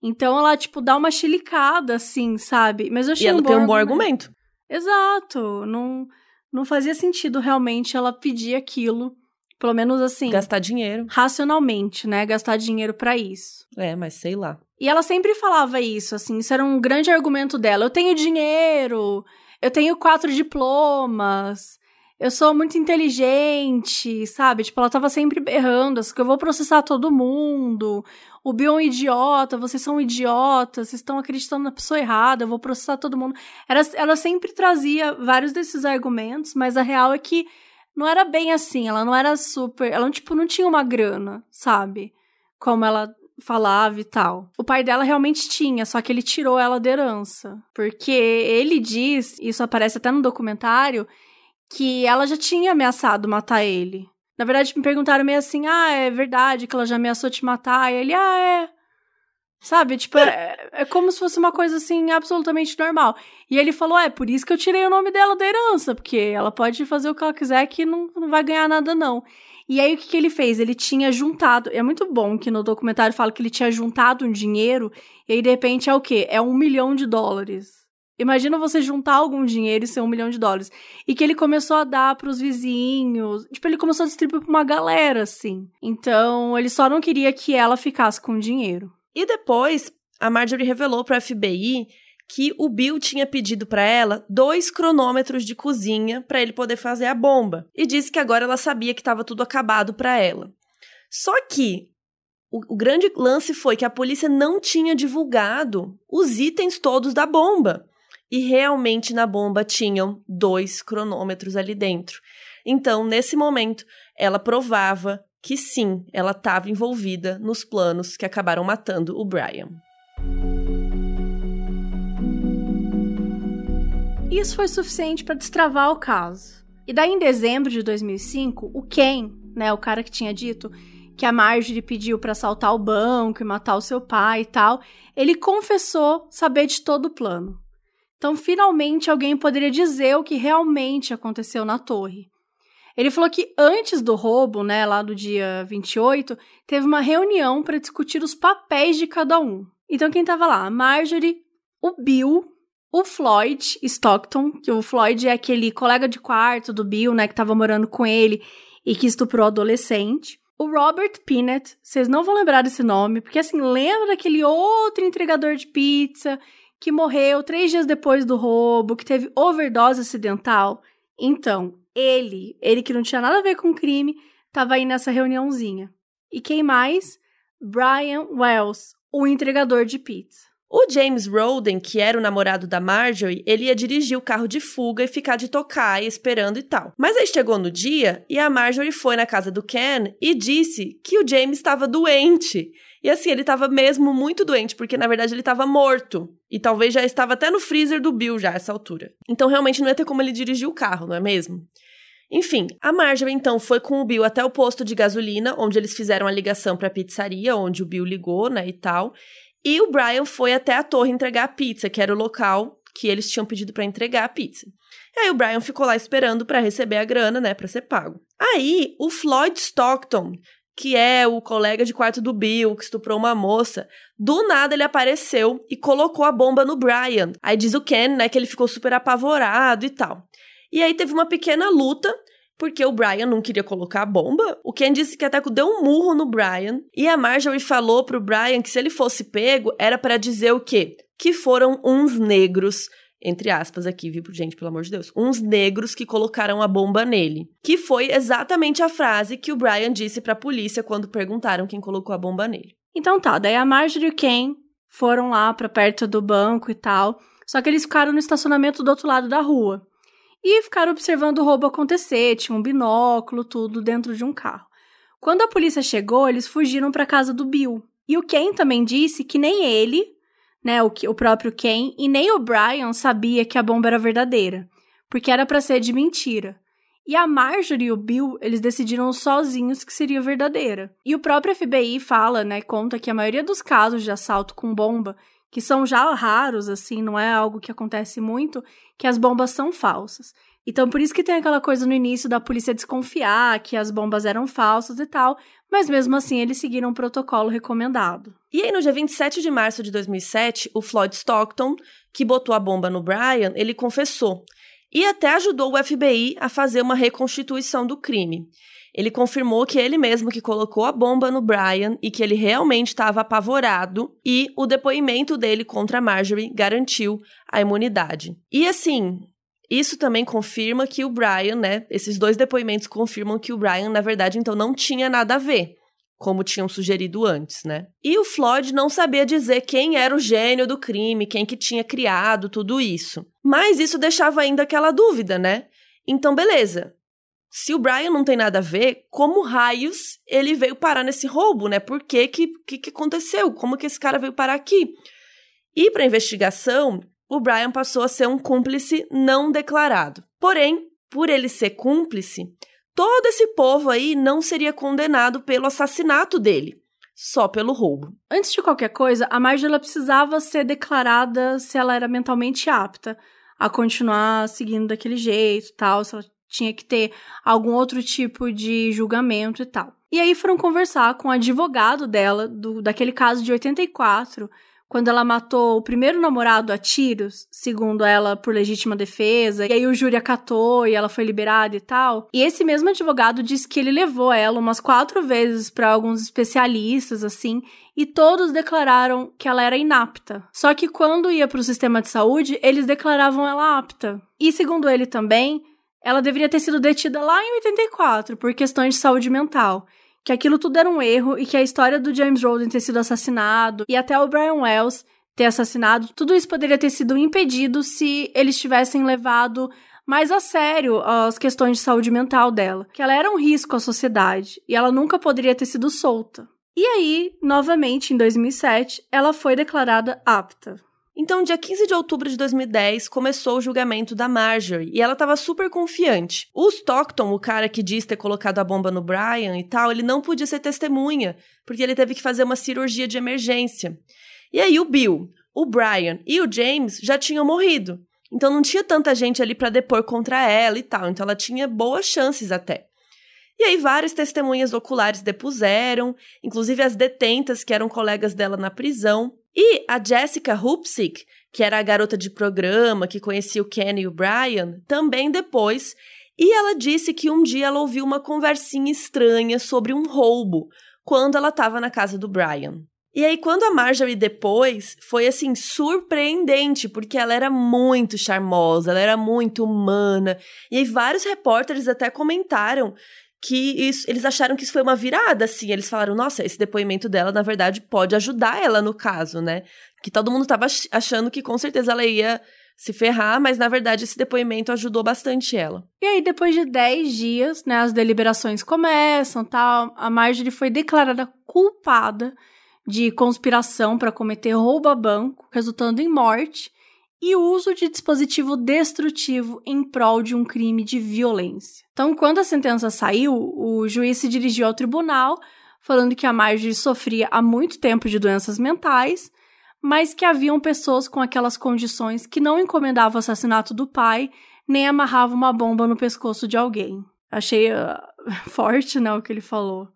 Então ela, tipo, dá uma chilicada, assim, sabe? Mas eu achei e ela um tem um bom argumento. argumento. Exato. Não, não fazia sentido realmente ela pedir aquilo. Pelo menos assim. Gastar dinheiro. Racionalmente, né? Gastar dinheiro para isso. É, mas sei lá. E ela sempre falava isso, assim. Isso era um grande argumento dela. Eu tenho dinheiro. Eu tenho quatro diplomas eu sou muito inteligente, sabe? Tipo, ela tava sempre berrando, assim, que eu vou processar todo mundo. O Bill é um idiota, vocês são idiotas, vocês estão acreditando na pessoa errada, eu vou processar todo mundo. Ela, ela sempre trazia vários desses argumentos, mas a real é que não era bem assim, ela não era super. Ela, tipo, não tinha uma grana, sabe? Como ela falava e tal. O pai dela realmente tinha, só que ele tirou ela da herança. Porque ele diz, isso aparece até no documentário, que ela já tinha ameaçado matar ele. Na verdade, me perguntaram meio assim: ah, é verdade que ela já ameaçou te matar? E ele, ah, é. Sabe? Tipo, é, é como se fosse uma coisa assim, absolutamente normal. E ele falou: é, por isso que eu tirei o nome dela da herança, porque ela pode fazer o que ela quiser que não, não vai ganhar nada, não. E aí, o que, que ele fez? Ele tinha juntado. É muito bom que no documentário fala que ele tinha juntado um dinheiro, e aí, de repente, é o quê? É um milhão de dólares. Imagina você juntar algum dinheiro e ser um milhão de dólares. E que ele começou a dar pros vizinhos. Tipo, ele começou a distribuir pra uma galera, assim. Então, ele só não queria que ela ficasse com o dinheiro. E depois, a Marjorie revelou pro FBI que o Bill tinha pedido para ela dois cronômetros de cozinha para ele poder fazer a bomba. E disse que agora ela sabia que estava tudo acabado para ela. Só que o, o, grande lance foi que a polícia não tinha divulgado os itens todos da bomba e realmente na bomba tinham dois cronômetros ali dentro. Então, nesse momento, ela provava que sim, ela estava envolvida nos planos que acabaram matando o Brian. Isso foi suficiente para destravar o caso. E daí, em dezembro de 2005, o Ken, né, o cara que tinha dito que a Marjorie pediu para assaltar o banco e matar o seu pai e tal, ele confessou saber de todo o plano. Então, finalmente, alguém poderia dizer o que realmente aconteceu na torre. Ele falou que antes do roubo, né, lá do dia 28, teve uma reunião para discutir os papéis de cada um. Então, quem estava lá? A Marjorie, o Bill, o Floyd Stockton, que o Floyd é aquele colega de quarto do Bill, né, que tava morando com ele e que estuprou adolescente. O Robert Pinnett, vocês não vão lembrar desse nome, porque assim, lembra daquele outro entregador de pizza que morreu três dias depois do roubo, que teve overdose acidental? Então, ele, ele que não tinha nada a ver com o crime, tava aí nessa reuniãozinha. E quem mais? Brian Wells, o entregador de pizza. O James Roden, que era o namorado da Marjorie, ele ia dirigir o carro de fuga e ficar de tocar esperando e tal. Mas aí chegou no dia e a Marjorie foi na casa do Ken e disse que o James estava doente. E assim, ele estava mesmo muito doente, porque na verdade ele estava morto. E talvez já estava até no freezer do Bill já essa altura. Então realmente não ia ter como ele dirigir o carro, não é mesmo? Enfim, a Marjorie então foi com o Bill até o posto de gasolina, onde eles fizeram a ligação para a pizzaria, onde o Bill ligou, né, e tal. E o Brian foi até a torre entregar a pizza, que era o local que eles tinham pedido para entregar a pizza. E aí o Brian ficou lá esperando para receber a grana, né, para ser pago. Aí o Floyd Stockton, que é o colega de quarto do Bill, que estuprou uma moça, do nada ele apareceu e colocou a bomba no Brian. Aí diz o Ken, né, que ele ficou super apavorado e tal. E aí teve uma pequena luta porque o Brian não queria colocar a bomba. O Ken disse que até deu um murro no Brian. E a Marjorie falou pro Brian que se ele fosse pego, era para dizer o quê? Que foram uns negros entre aspas aqui, viu, gente, pelo amor de Deus, uns negros que colocaram a bomba nele. Que foi exatamente a frase que o Brian disse para a polícia quando perguntaram quem colocou a bomba nele. Então tá, daí a Marjorie e Ken foram lá para perto do banco e tal, só que eles ficaram no estacionamento do outro lado da rua e ficaram observando o roubo acontecer, tinha um binóculo, tudo dentro de um carro. Quando a polícia chegou, eles fugiram para casa do Bill. E o Ken também disse que nem ele, né, o, o próprio Ken, e nem o Brian sabia que a bomba era verdadeira, porque era para ser de mentira. E a Marjorie e o Bill, eles decidiram sozinhos que seria verdadeira. E o próprio FBI fala, né, conta que a maioria dos casos de assalto com bomba que são já raros, assim, não é algo que acontece muito, que as bombas são falsas. Então, por isso que tem aquela coisa no início da polícia desconfiar que as bombas eram falsas e tal, mas mesmo assim eles seguiram o protocolo recomendado. E aí, no dia 27 de março de 2007, o Floyd Stockton, que botou a bomba no Brian, ele confessou. E até ajudou o FBI a fazer uma reconstituição do crime. Ele confirmou que ele mesmo que colocou a bomba no Brian e que ele realmente estava apavorado e o depoimento dele contra a Marjorie garantiu a imunidade. E assim, isso também confirma que o Brian, né, esses dois depoimentos confirmam que o Brian na verdade então não tinha nada a ver como tinham sugerido antes, né? E o Floyd não sabia dizer quem era o gênio do crime, quem que tinha criado tudo isso. Mas isso deixava ainda aquela dúvida, né? Então, beleza se o Brian não tem nada a ver, como raios ele veio parar nesse roubo, né? Por que que, que, que aconteceu? Como que esse cara veio parar aqui? E para investigação, o Brian passou a ser um cúmplice não declarado. Porém, por ele ser cúmplice, todo esse povo aí não seria condenado pelo assassinato dele, só pelo roubo. Antes de qualquer coisa, a Marjorie precisava ser declarada se ela era mentalmente apta a continuar seguindo daquele jeito, tal, se ela tinha que ter algum outro tipo de julgamento e tal. E aí foram conversar com o advogado dela, do, daquele caso de 84, quando ela matou o primeiro namorado a tiros, segundo ela, por legítima defesa, e aí o júri acatou e ela foi liberada e tal. E esse mesmo advogado disse que ele levou ela umas quatro vezes para alguns especialistas, assim, e todos declararam que ela era inapta. Só que quando ia para o sistema de saúde, eles declaravam ela apta. E segundo ele também, ela deveria ter sido detida lá em 84 por questões de saúde mental. Que aquilo tudo era um erro e que a história do James Roden ter sido assassinado e até o Brian Wells ter assassinado, tudo isso poderia ter sido impedido se eles tivessem levado mais a sério as questões de saúde mental dela, que ela era um risco à sociedade e ela nunca poderia ter sido solta. E aí, novamente, em 2007, ela foi declarada apta. Então, dia 15 de outubro de 2010, começou o julgamento da Marjorie e ela estava super confiante. O Stockton, o cara que diz ter colocado a bomba no Brian e tal, ele não podia ser testemunha, porque ele teve que fazer uma cirurgia de emergência. E aí o Bill, o Brian e o James já tinham morrido. Então não tinha tanta gente ali para depor contra ela e tal, então ela tinha boas chances até. E aí várias testemunhas oculares depuseram, inclusive as detentas que eram colegas dela na prisão. E a Jessica Hupsick, que era a garota de programa que conhecia o Ken e o Brian, também depois, e ela disse que um dia ela ouviu uma conversinha estranha sobre um roubo quando ela estava na casa do Brian. E aí, quando a Marjorie depois, foi assim, surpreendente, porque ela era muito charmosa, ela era muito humana. E aí, vários repórteres até comentaram que isso, eles acharam que isso foi uma virada, assim. Eles falaram, nossa, esse depoimento dela, na verdade, pode ajudar ela no caso, né? Que todo mundo tava achando que com certeza ela ia se ferrar, mas na verdade esse depoimento ajudou bastante ela. E aí, depois de 10 dias, né, as deliberações começam, tal, a Marjorie foi declarada culpada de conspiração para cometer roubo a banco, resultando em morte, e uso de dispositivo destrutivo em prol de um crime de violência. Então, quando a sentença saiu, o juiz se dirigiu ao tribunal falando que a Marjorie sofria há muito tempo de doenças mentais, mas que haviam pessoas com aquelas condições que não encomendavam o assassinato do pai nem amarravam uma bomba no pescoço de alguém. Achei uh, forte, né, o que ele falou.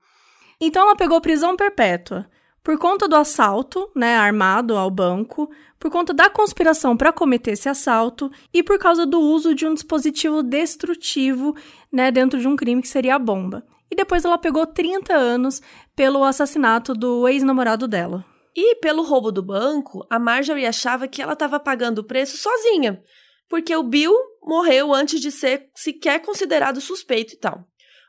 Então ela pegou prisão perpétua por conta do assalto, né, armado ao banco, por conta da conspiração para cometer esse assalto e por causa do uso de um dispositivo destrutivo, né, dentro de um crime que seria a bomba. E depois ela pegou 30 anos pelo assassinato do ex-namorado dela. E pelo roubo do banco, a Marjorie achava que ela estava pagando o preço sozinha, porque o Bill morreu antes de ser sequer considerado suspeito e tal.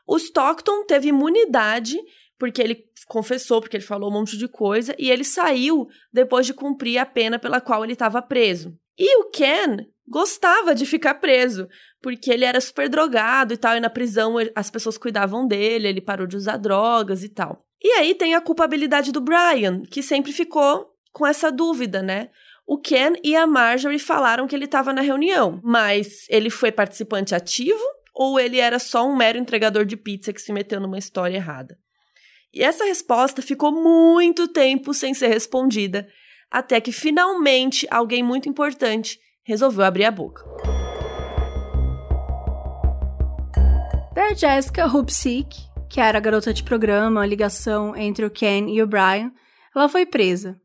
O Stockton teve imunidade porque ele confessou, porque ele falou um monte de coisa, e ele saiu depois de cumprir a pena pela qual ele estava preso. E o Ken gostava de ficar preso, porque ele era super drogado e tal, e na prisão as pessoas cuidavam dele, ele parou de usar drogas e tal. E aí tem a culpabilidade do Brian, que sempre ficou com essa dúvida, né? O Ken e a Marjorie falaram que ele estava na reunião, mas ele foi participante ativo ou ele era só um mero entregador de pizza que se meteu numa história errada? E essa resposta ficou muito tempo sem ser respondida, até que finalmente alguém muito importante resolveu abrir a boca. Da Jessica Hupsick, que era a garota de programa, a ligação entre o Ken e o Brian, ela foi presa.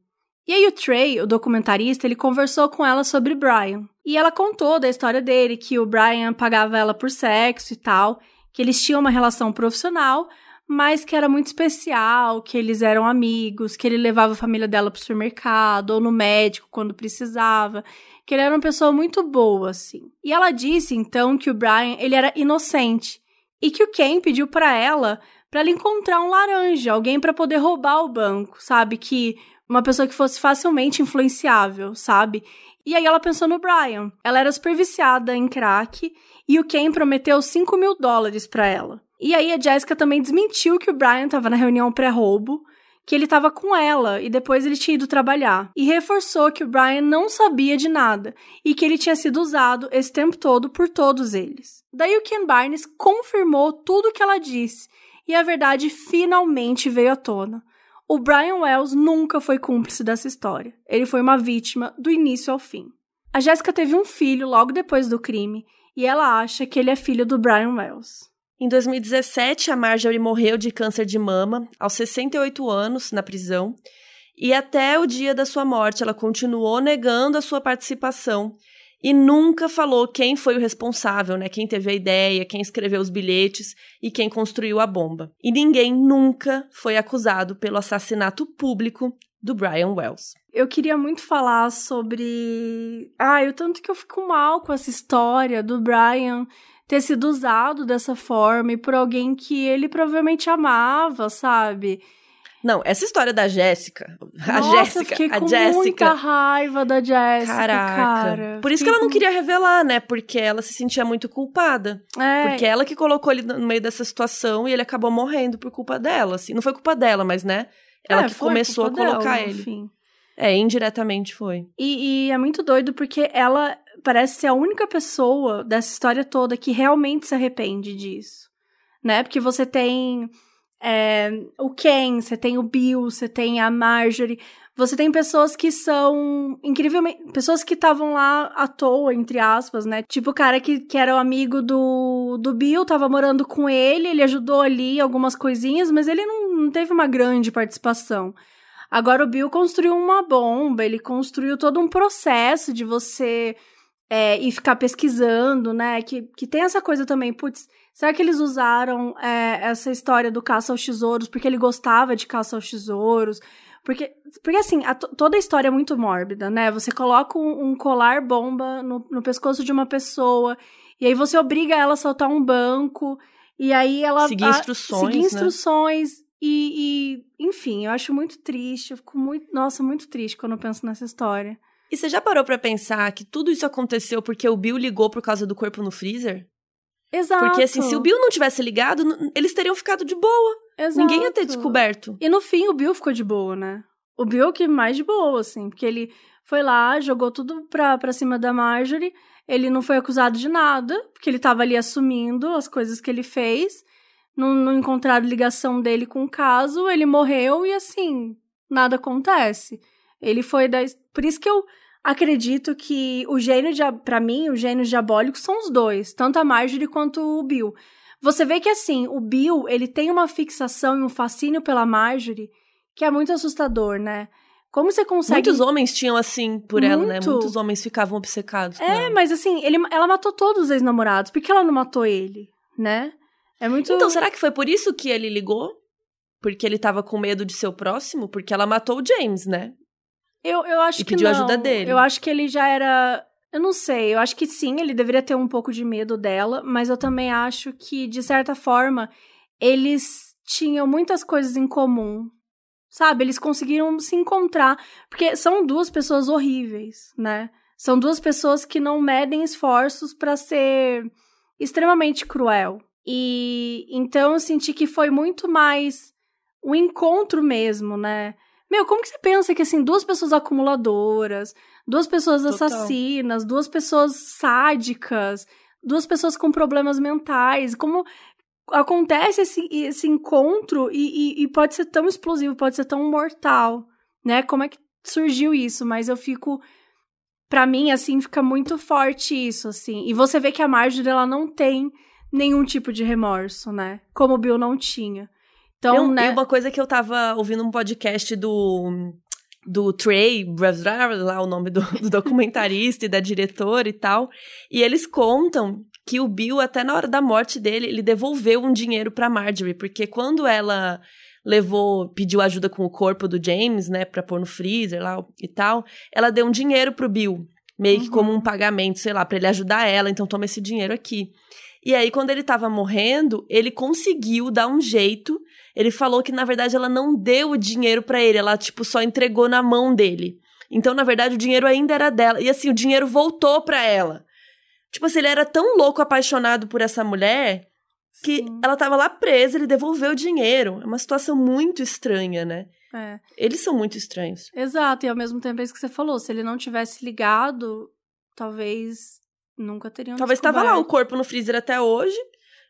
E aí o Trey, o documentarista, ele conversou com ela sobre Brian. E ela contou da história dele, que o Brian pagava ela por sexo e tal, que eles tinham uma relação profissional, mas que era muito especial, que eles eram amigos, que ele levava a família dela pro supermercado ou no médico quando precisava, que ele era uma pessoa muito boa, assim. E ela disse então que o Brian, ele era inocente e que o Ken pediu para ela para ela encontrar um laranja, alguém para poder roubar o banco, sabe? Que uma pessoa que fosse facilmente influenciável, sabe? E aí ela pensou no Brian. Ela era super viciada em crack e o Ken prometeu 5 mil dólares para ela. E aí a Jessica também desmentiu que o Brian estava na reunião pré-roubo, que ele estava com ela e depois ele tinha ido trabalhar. E reforçou que o Brian não sabia de nada e que ele tinha sido usado esse tempo todo por todos eles. Daí o Ken Barnes confirmou tudo o que ela disse e a verdade finalmente veio à tona. O Brian Wells nunca foi cúmplice dessa história. Ele foi uma vítima do início ao fim. A Jessica teve um filho logo depois do crime e ela acha que ele é filho do Brian Wells. Em 2017, a Marjorie morreu de câncer de mama, aos 68 anos, na prisão, e até o dia da sua morte ela continuou negando a sua participação e nunca falou quem foi o responsável, né? Quem teve a ideia, quem escreveu os bilhetes e quem construiu a bomba. E ninguém nunca foi acusado pelo assassinato público do Brian Wells. Eu queria muito falar sobre. Ah, o tanto que eu fico mal com essa história do Brian ter sido usado dessa forma e por alguém que ele provavelmente amava, sabe? Não, essa história da Jéssica, a Jéssica, a com Jéssica. muita raiva da Jéssica, Caraca. cara. Por isso que ela não queria revelar, né? Porque ela se sentia muito culpada. É, Porque ela que colocou ele no meio dessa situação e ele acabou morrendo por culpa dela, assim. Não foi culpa dela, mas, né? Ela é, que começou a dela, colocar no ele. fim. É, indiretamente foi. E, e é muito doido porque ela parece ser a única pessoa dessa história toda que realmente se arrepende disso, né? Porque você tem é, o Ken, você tem o Bill, você tem a Marjorie, você tem pessoas que são incrivelmente. pessoas que estavam lá à toa, entre aspas, né? Tipo o cara que, que era o amigo do, do Bill, tava morando com ele, ele ajudou ali algumas coisinhas, mas ele não, não teve uma grande participação. Agora o Bill construiu uma bomba, ele construiu todo um processo de você é, ir ficar pesquisando, né? Que, que tem essa coisa também, putz, será que eles usaram é, essa história do caça aos tesouros porque ele gostava de caça aos tesouros? Porque, porque assim, a to- toda a história é muito mórbida, né? Você coloca um, um colar bomba no, no pescoço de uma pessoa, e aí você obriga ela a soltar um banco, e aí ela. Seguir a- instruções, Seguir né? instruções. E, e, enfim, eu acho muito triste. Eu fico muito. Nossa, muito triste quando eu penso nessa história. E você já parou pra pensar que tudo isso aconteceu porque o Bill ligou por causa do corpo no freezer? Exato. Porque, assim, se o Bill não tivesse ligado, eles teriam ficado de boa. Exato. Ninguém ia ter descoberto. E no fim, o Bill ficou de boa, né? O Bill que mais de boa, assim, porque ele foi lá, jogou tudo pra, pra cima da Marjorie. Ele não foi acusado de nada, porque ele tava ali assumindo as coisas que ele fez. Não, não encontraram ligação dele com o caso, ele morreu e assim, nada acontece. Ele foi da. Por isso que eu acredito que o gênio, pra mim, os gênios diabólicos são os dois, tanto a Marjorie quanto o Bill. Você vê que assim, o Bill, ele tem uma fixação e um fascínio pela Marjorie que é muito assustador, né? Como você consegue. Muitos homens tinham assim por ela, né? Muito. Muitos homens ficavam obcecados. É, mas assim, ele, ela matou todos os ex-namorados. Por que ela não matou ele, né? É muito. Então, será que foi por isso que ele ligou? Porque ele tava com medo de ser o próximo? Porque ela matou o James, né? Eu, eu acho E que pediu não. ajuda dele. Eu acho que ele já era. Eu não sei. Eu acho que sim, ele deveria ter um pouco de medo dela, mas eu também acho que, de certa forma, eles tinham muitas coisas em comum. Sabe? Eles conseguiram se encontrar. Porque são duas pessoas horríveis, né? São duas pessoas que não medem esforços pra ser extremamente cruel. E então eu senti que foi muito mais um encontro mesmo, né? Meu, como que você pensa que assim, duas pessoas acumuladoras, duas pessoas Total. assassinas, duas pessoas sádicas, duas pessoas com problemas mentais, como acontece esse, esse encontro e, e, e pode ser tão explosivo, pode ser tão mortal, né? Como é que surgiu isso? Mas eu fico Pra mim, assim, fica muito forte isso, assim. E você vê que a Marjorie, ela não tem nenhum tipo de remorso, né? Como o Bill não tinha. Então, Eu- né? E uma coisa que eu tava ouvindo um podcast do do Trey, lá o nome do, do documentarista e da diretora e tal, e eles contam que o Bill até na hora da morte dele, ele devolveu um dinheiro pra Marjorie, porque quando ela levou, pediu ajuda com o corpo do James, né, pra pôr no freezer lá e tal, ela deu um dinheiro pro Bill, meio que Uhum. como um pagamento, sei lá, pra ele ajudar ela, então toma esse dinheiro aqui. E aí, quando ele tava morrendo, ele conseguiu dar um jeito. Ele falou que, na verdade, ela não deu o dinheiro pra ele, ela, tipo, só entregou na mão dele. Então, na verdade, o dinheiro ainda era dela. E assim, o dinheiro voltou pra ela. Tipo assim, ele era tão louco apaixonado por essa mulher que Sim. ela tava lá presa, ele devolveu o dinheiro. É uma situação muito estranha, né? É. Eles são muito estranhos. Exato, e ao mesmo tempo é isso que você falou. Se ele não tivesse ligado, talvez nunca teriam Talvez tava lá o corpo no freezer até hoje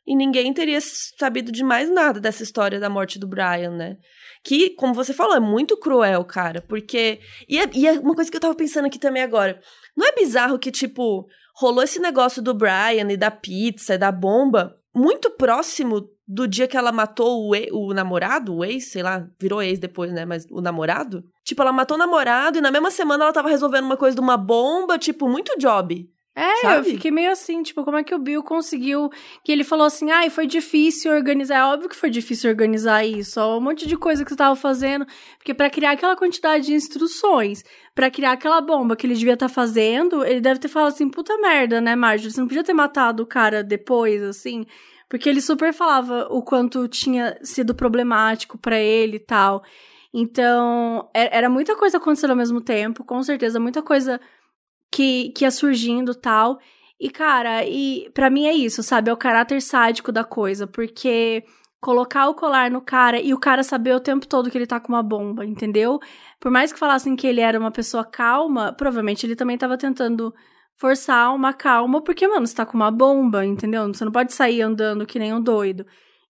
e ninguém teria sabido de mais nada dessa história da morte do Brian, né? Que, como você falou, é muito cruel, cara, porque. E é, e é uma coisa que eu tava pensando aqui também agora. Não é bizarro que, tipo, rolou esse negócio do Brian e da pizza, e da bomba, muito próximo do dia que ela matou o, o namorado, o ex, sei lá, virou ex depois, né? Mas o namorado. Tipo, ela matou o namorado e na mesma semana ela tava resolvendo uma coisa de uma bomba, tipo, muito job. É, eu sabe? fiquei meio assim, tipo, como é que o Bill conseguiu. Que ele falou assim, ai, foi difícil organizar. É óbvio que foi difícil organizar isso. Ó, um monte de coisa que você tava fazendo. Porque pra criar aquela quantidade de instruções, pra criar aquela bomba que ele devia estar fazendo, ele deve ter falado assim, puta merda, né, Marjorie? Você não podia ter matado o cara depois, assim. Porque ele super falava o quanto tinha sido problemático para ele e tal. Então, é, era muita coisa acontecendo ao mesmo tempo, com certeza, muita coisa que, que ia surgindo tal. E, cara, e para mim é isso, sabe? É o caráter sádico da coisa, porque colocar o colar no cara e o cara saber o tempo todo que ele tá com uma bomba, entendeu? Por mais que falassem que ele era uma pessoa calma, provavelmente ele também tava tentando forçar uma calma, porque, mano, você tá com uma bomba, entendeu? Você não pode sair andando que nem um doido.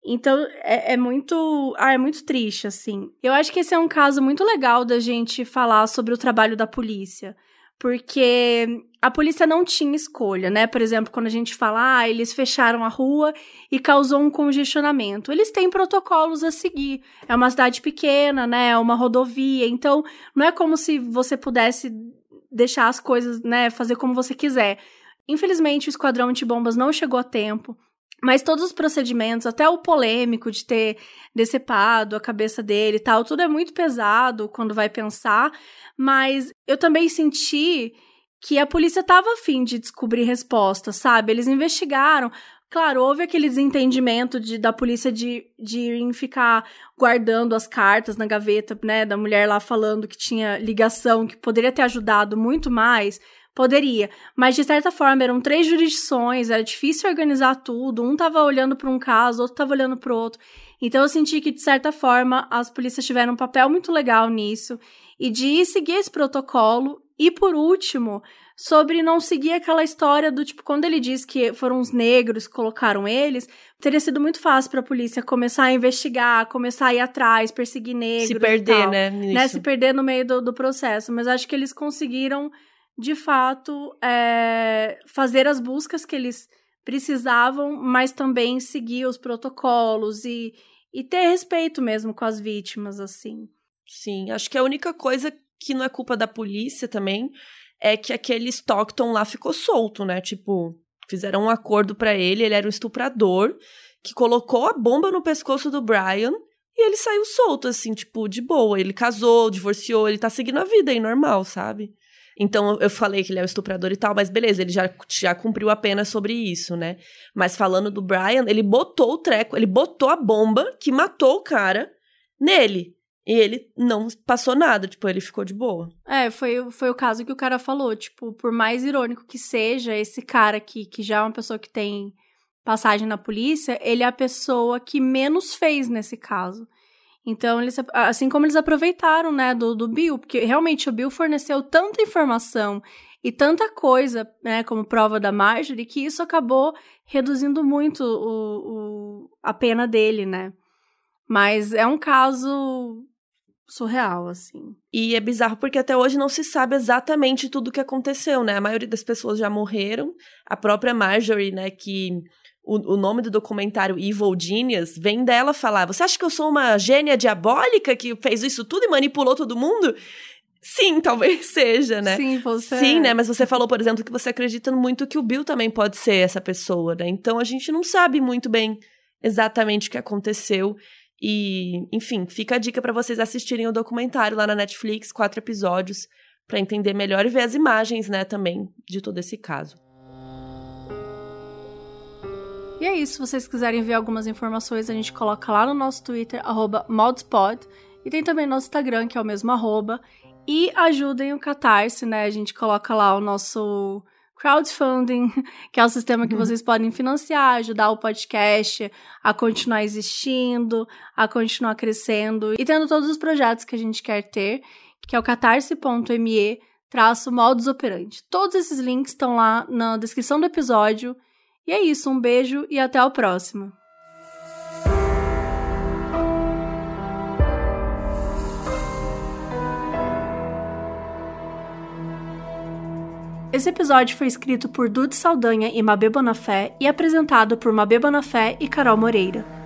Então, é, é, muito. Ah, é muito triste, assim. Eu acho que esse é um caso muito legal da gente falar sobre o trabalho da polícia porque a polícia não tinha escolha, né? Por exemplo, quando a gente fala, ah, eles fecharam a rua e causou um congestionamento. Eles têm protocolos a seguir. É uma cidade pequena, né? É uma rodovia. Então, não é como se você pudesse deixar as coisas, né? Fazer como você quiser. Infelizmente, o esquadrão antibombas não chegou a tempo. Mas todos os procedimentos, até o polêmico de ter decepado a cabeça dele e tal, tudo é muito pesado quando vai pensar. Mas eu também senti que a polícia estava afim de descobrir respostas, sabe? Eles investigaram. Claro, houve aquele desentendimento de, da polícia de, de ficar guardando as cartas na gaveta, né? Da mulher lá falando que tinha ligação, que poderia ter ajudado muito mais. Poderia, mas de certa forma eram três jurisdições, era difícil organizar tudo, um estava olhando para um caso, outro estava olhando para outro. Então eu senti que de certa forma as polícias tiveram um papel muito legal nisso e de seguir esse protocolo. E por último, sobre não seguir aquela história do tipo, quando ele diz que foram os negros que colocaram eles, teria sido muito fácil para a polícia começar a investigar, começar a ir atrás, perseguir negros. Se perder, né? né? Se perder no meio do, do processo. Mas acho que eles conseguiram, de fato, é, fazer as buscas que eles precisavam, mas também seguir os protocolos e, e ter respeito mesmo com as vítimas, assim. Sim, acho que a única coisa que não é culpa da polícia também é que aquele Stockton lá ficou solto, né? Tipo, fizeram um acordo para ele, ele era um estuprador que colocou a bomba no pescoço do Brian e ele saiu solto, assim, tipo, de boa. Ele casou, divorciou, ele tá seguindo a vida aí, normal, sabe? Então eu falei que ele é um estuprador e tal, mas beleza, ele já, já cumpriu a pena sobre isso, né? Mas falando do Brian, ele botou o treco, ele botou a bomba que matou o cara nele. E ele não passou nada, tipo, ele ficou de boa. É, foi, foi o caso que o cara falou. Tipo, por mais irônico que seja, esse cara aqui, que já é uma pessoa que tem passagem na polícia, ele é a pessoa que menos fez nesse caso. Então, eles, assim como eles aproveitaram, né, do, do Bill, porque realmente o Bill forneceu tanta informação e tanta coisa, né, como prova da Marjorie, que isso acabou reduzindo muito o, o, a pena dele, né. Mas é um caso surreal, assim. E é bizarro porque até hoje não se sabe exatamente tudo o que aconteceu, né? A maioria das pessoas já morreram. A própria Marjorie, né, que o, o nome do documentário Evil Genius vem dela falar: Você acha que eu sou uma gênia diabólica que fez isso tudo e manipulou todo mundo? Sim, talvez seja, né? Sim, você. Sim, né? Mas você falou, por exemplo, que você acredita muito que o Bill também pode ser essa pessoa, né? Então a gente não sabe muito bem exatamente o que aconteceu. E, enfim, fica a dica para vocês assistirem o documentário lá na Netflix, quatro episódios, para entender melhor e ver as imagens, né, também de todo esse caso. E é isso, se vocês quiserem ver algumas informações, a gente coloca lá no nosso Twitter, modspod, e tem também nosso Instagram, que é o mesmo arroba, e ajudem o Catarse, né, a gente coloca lá o nosso crowdfunding, que é o sistema que uhum. vocês podem financiar, ajudar o podcast a continuar existindo, a continuar crescendo e tendo todos os projetos que a gente quer ter, que é o catarse.me traço modus operandi. Todos esses links estão lá na descrição do episódio. E é isso, um beijo e até o próximo. Esse episódio foi escrito por Dude Saldanha e Mabê Bonafé e apresentado por Mabê Bonafé e Carol Moreira.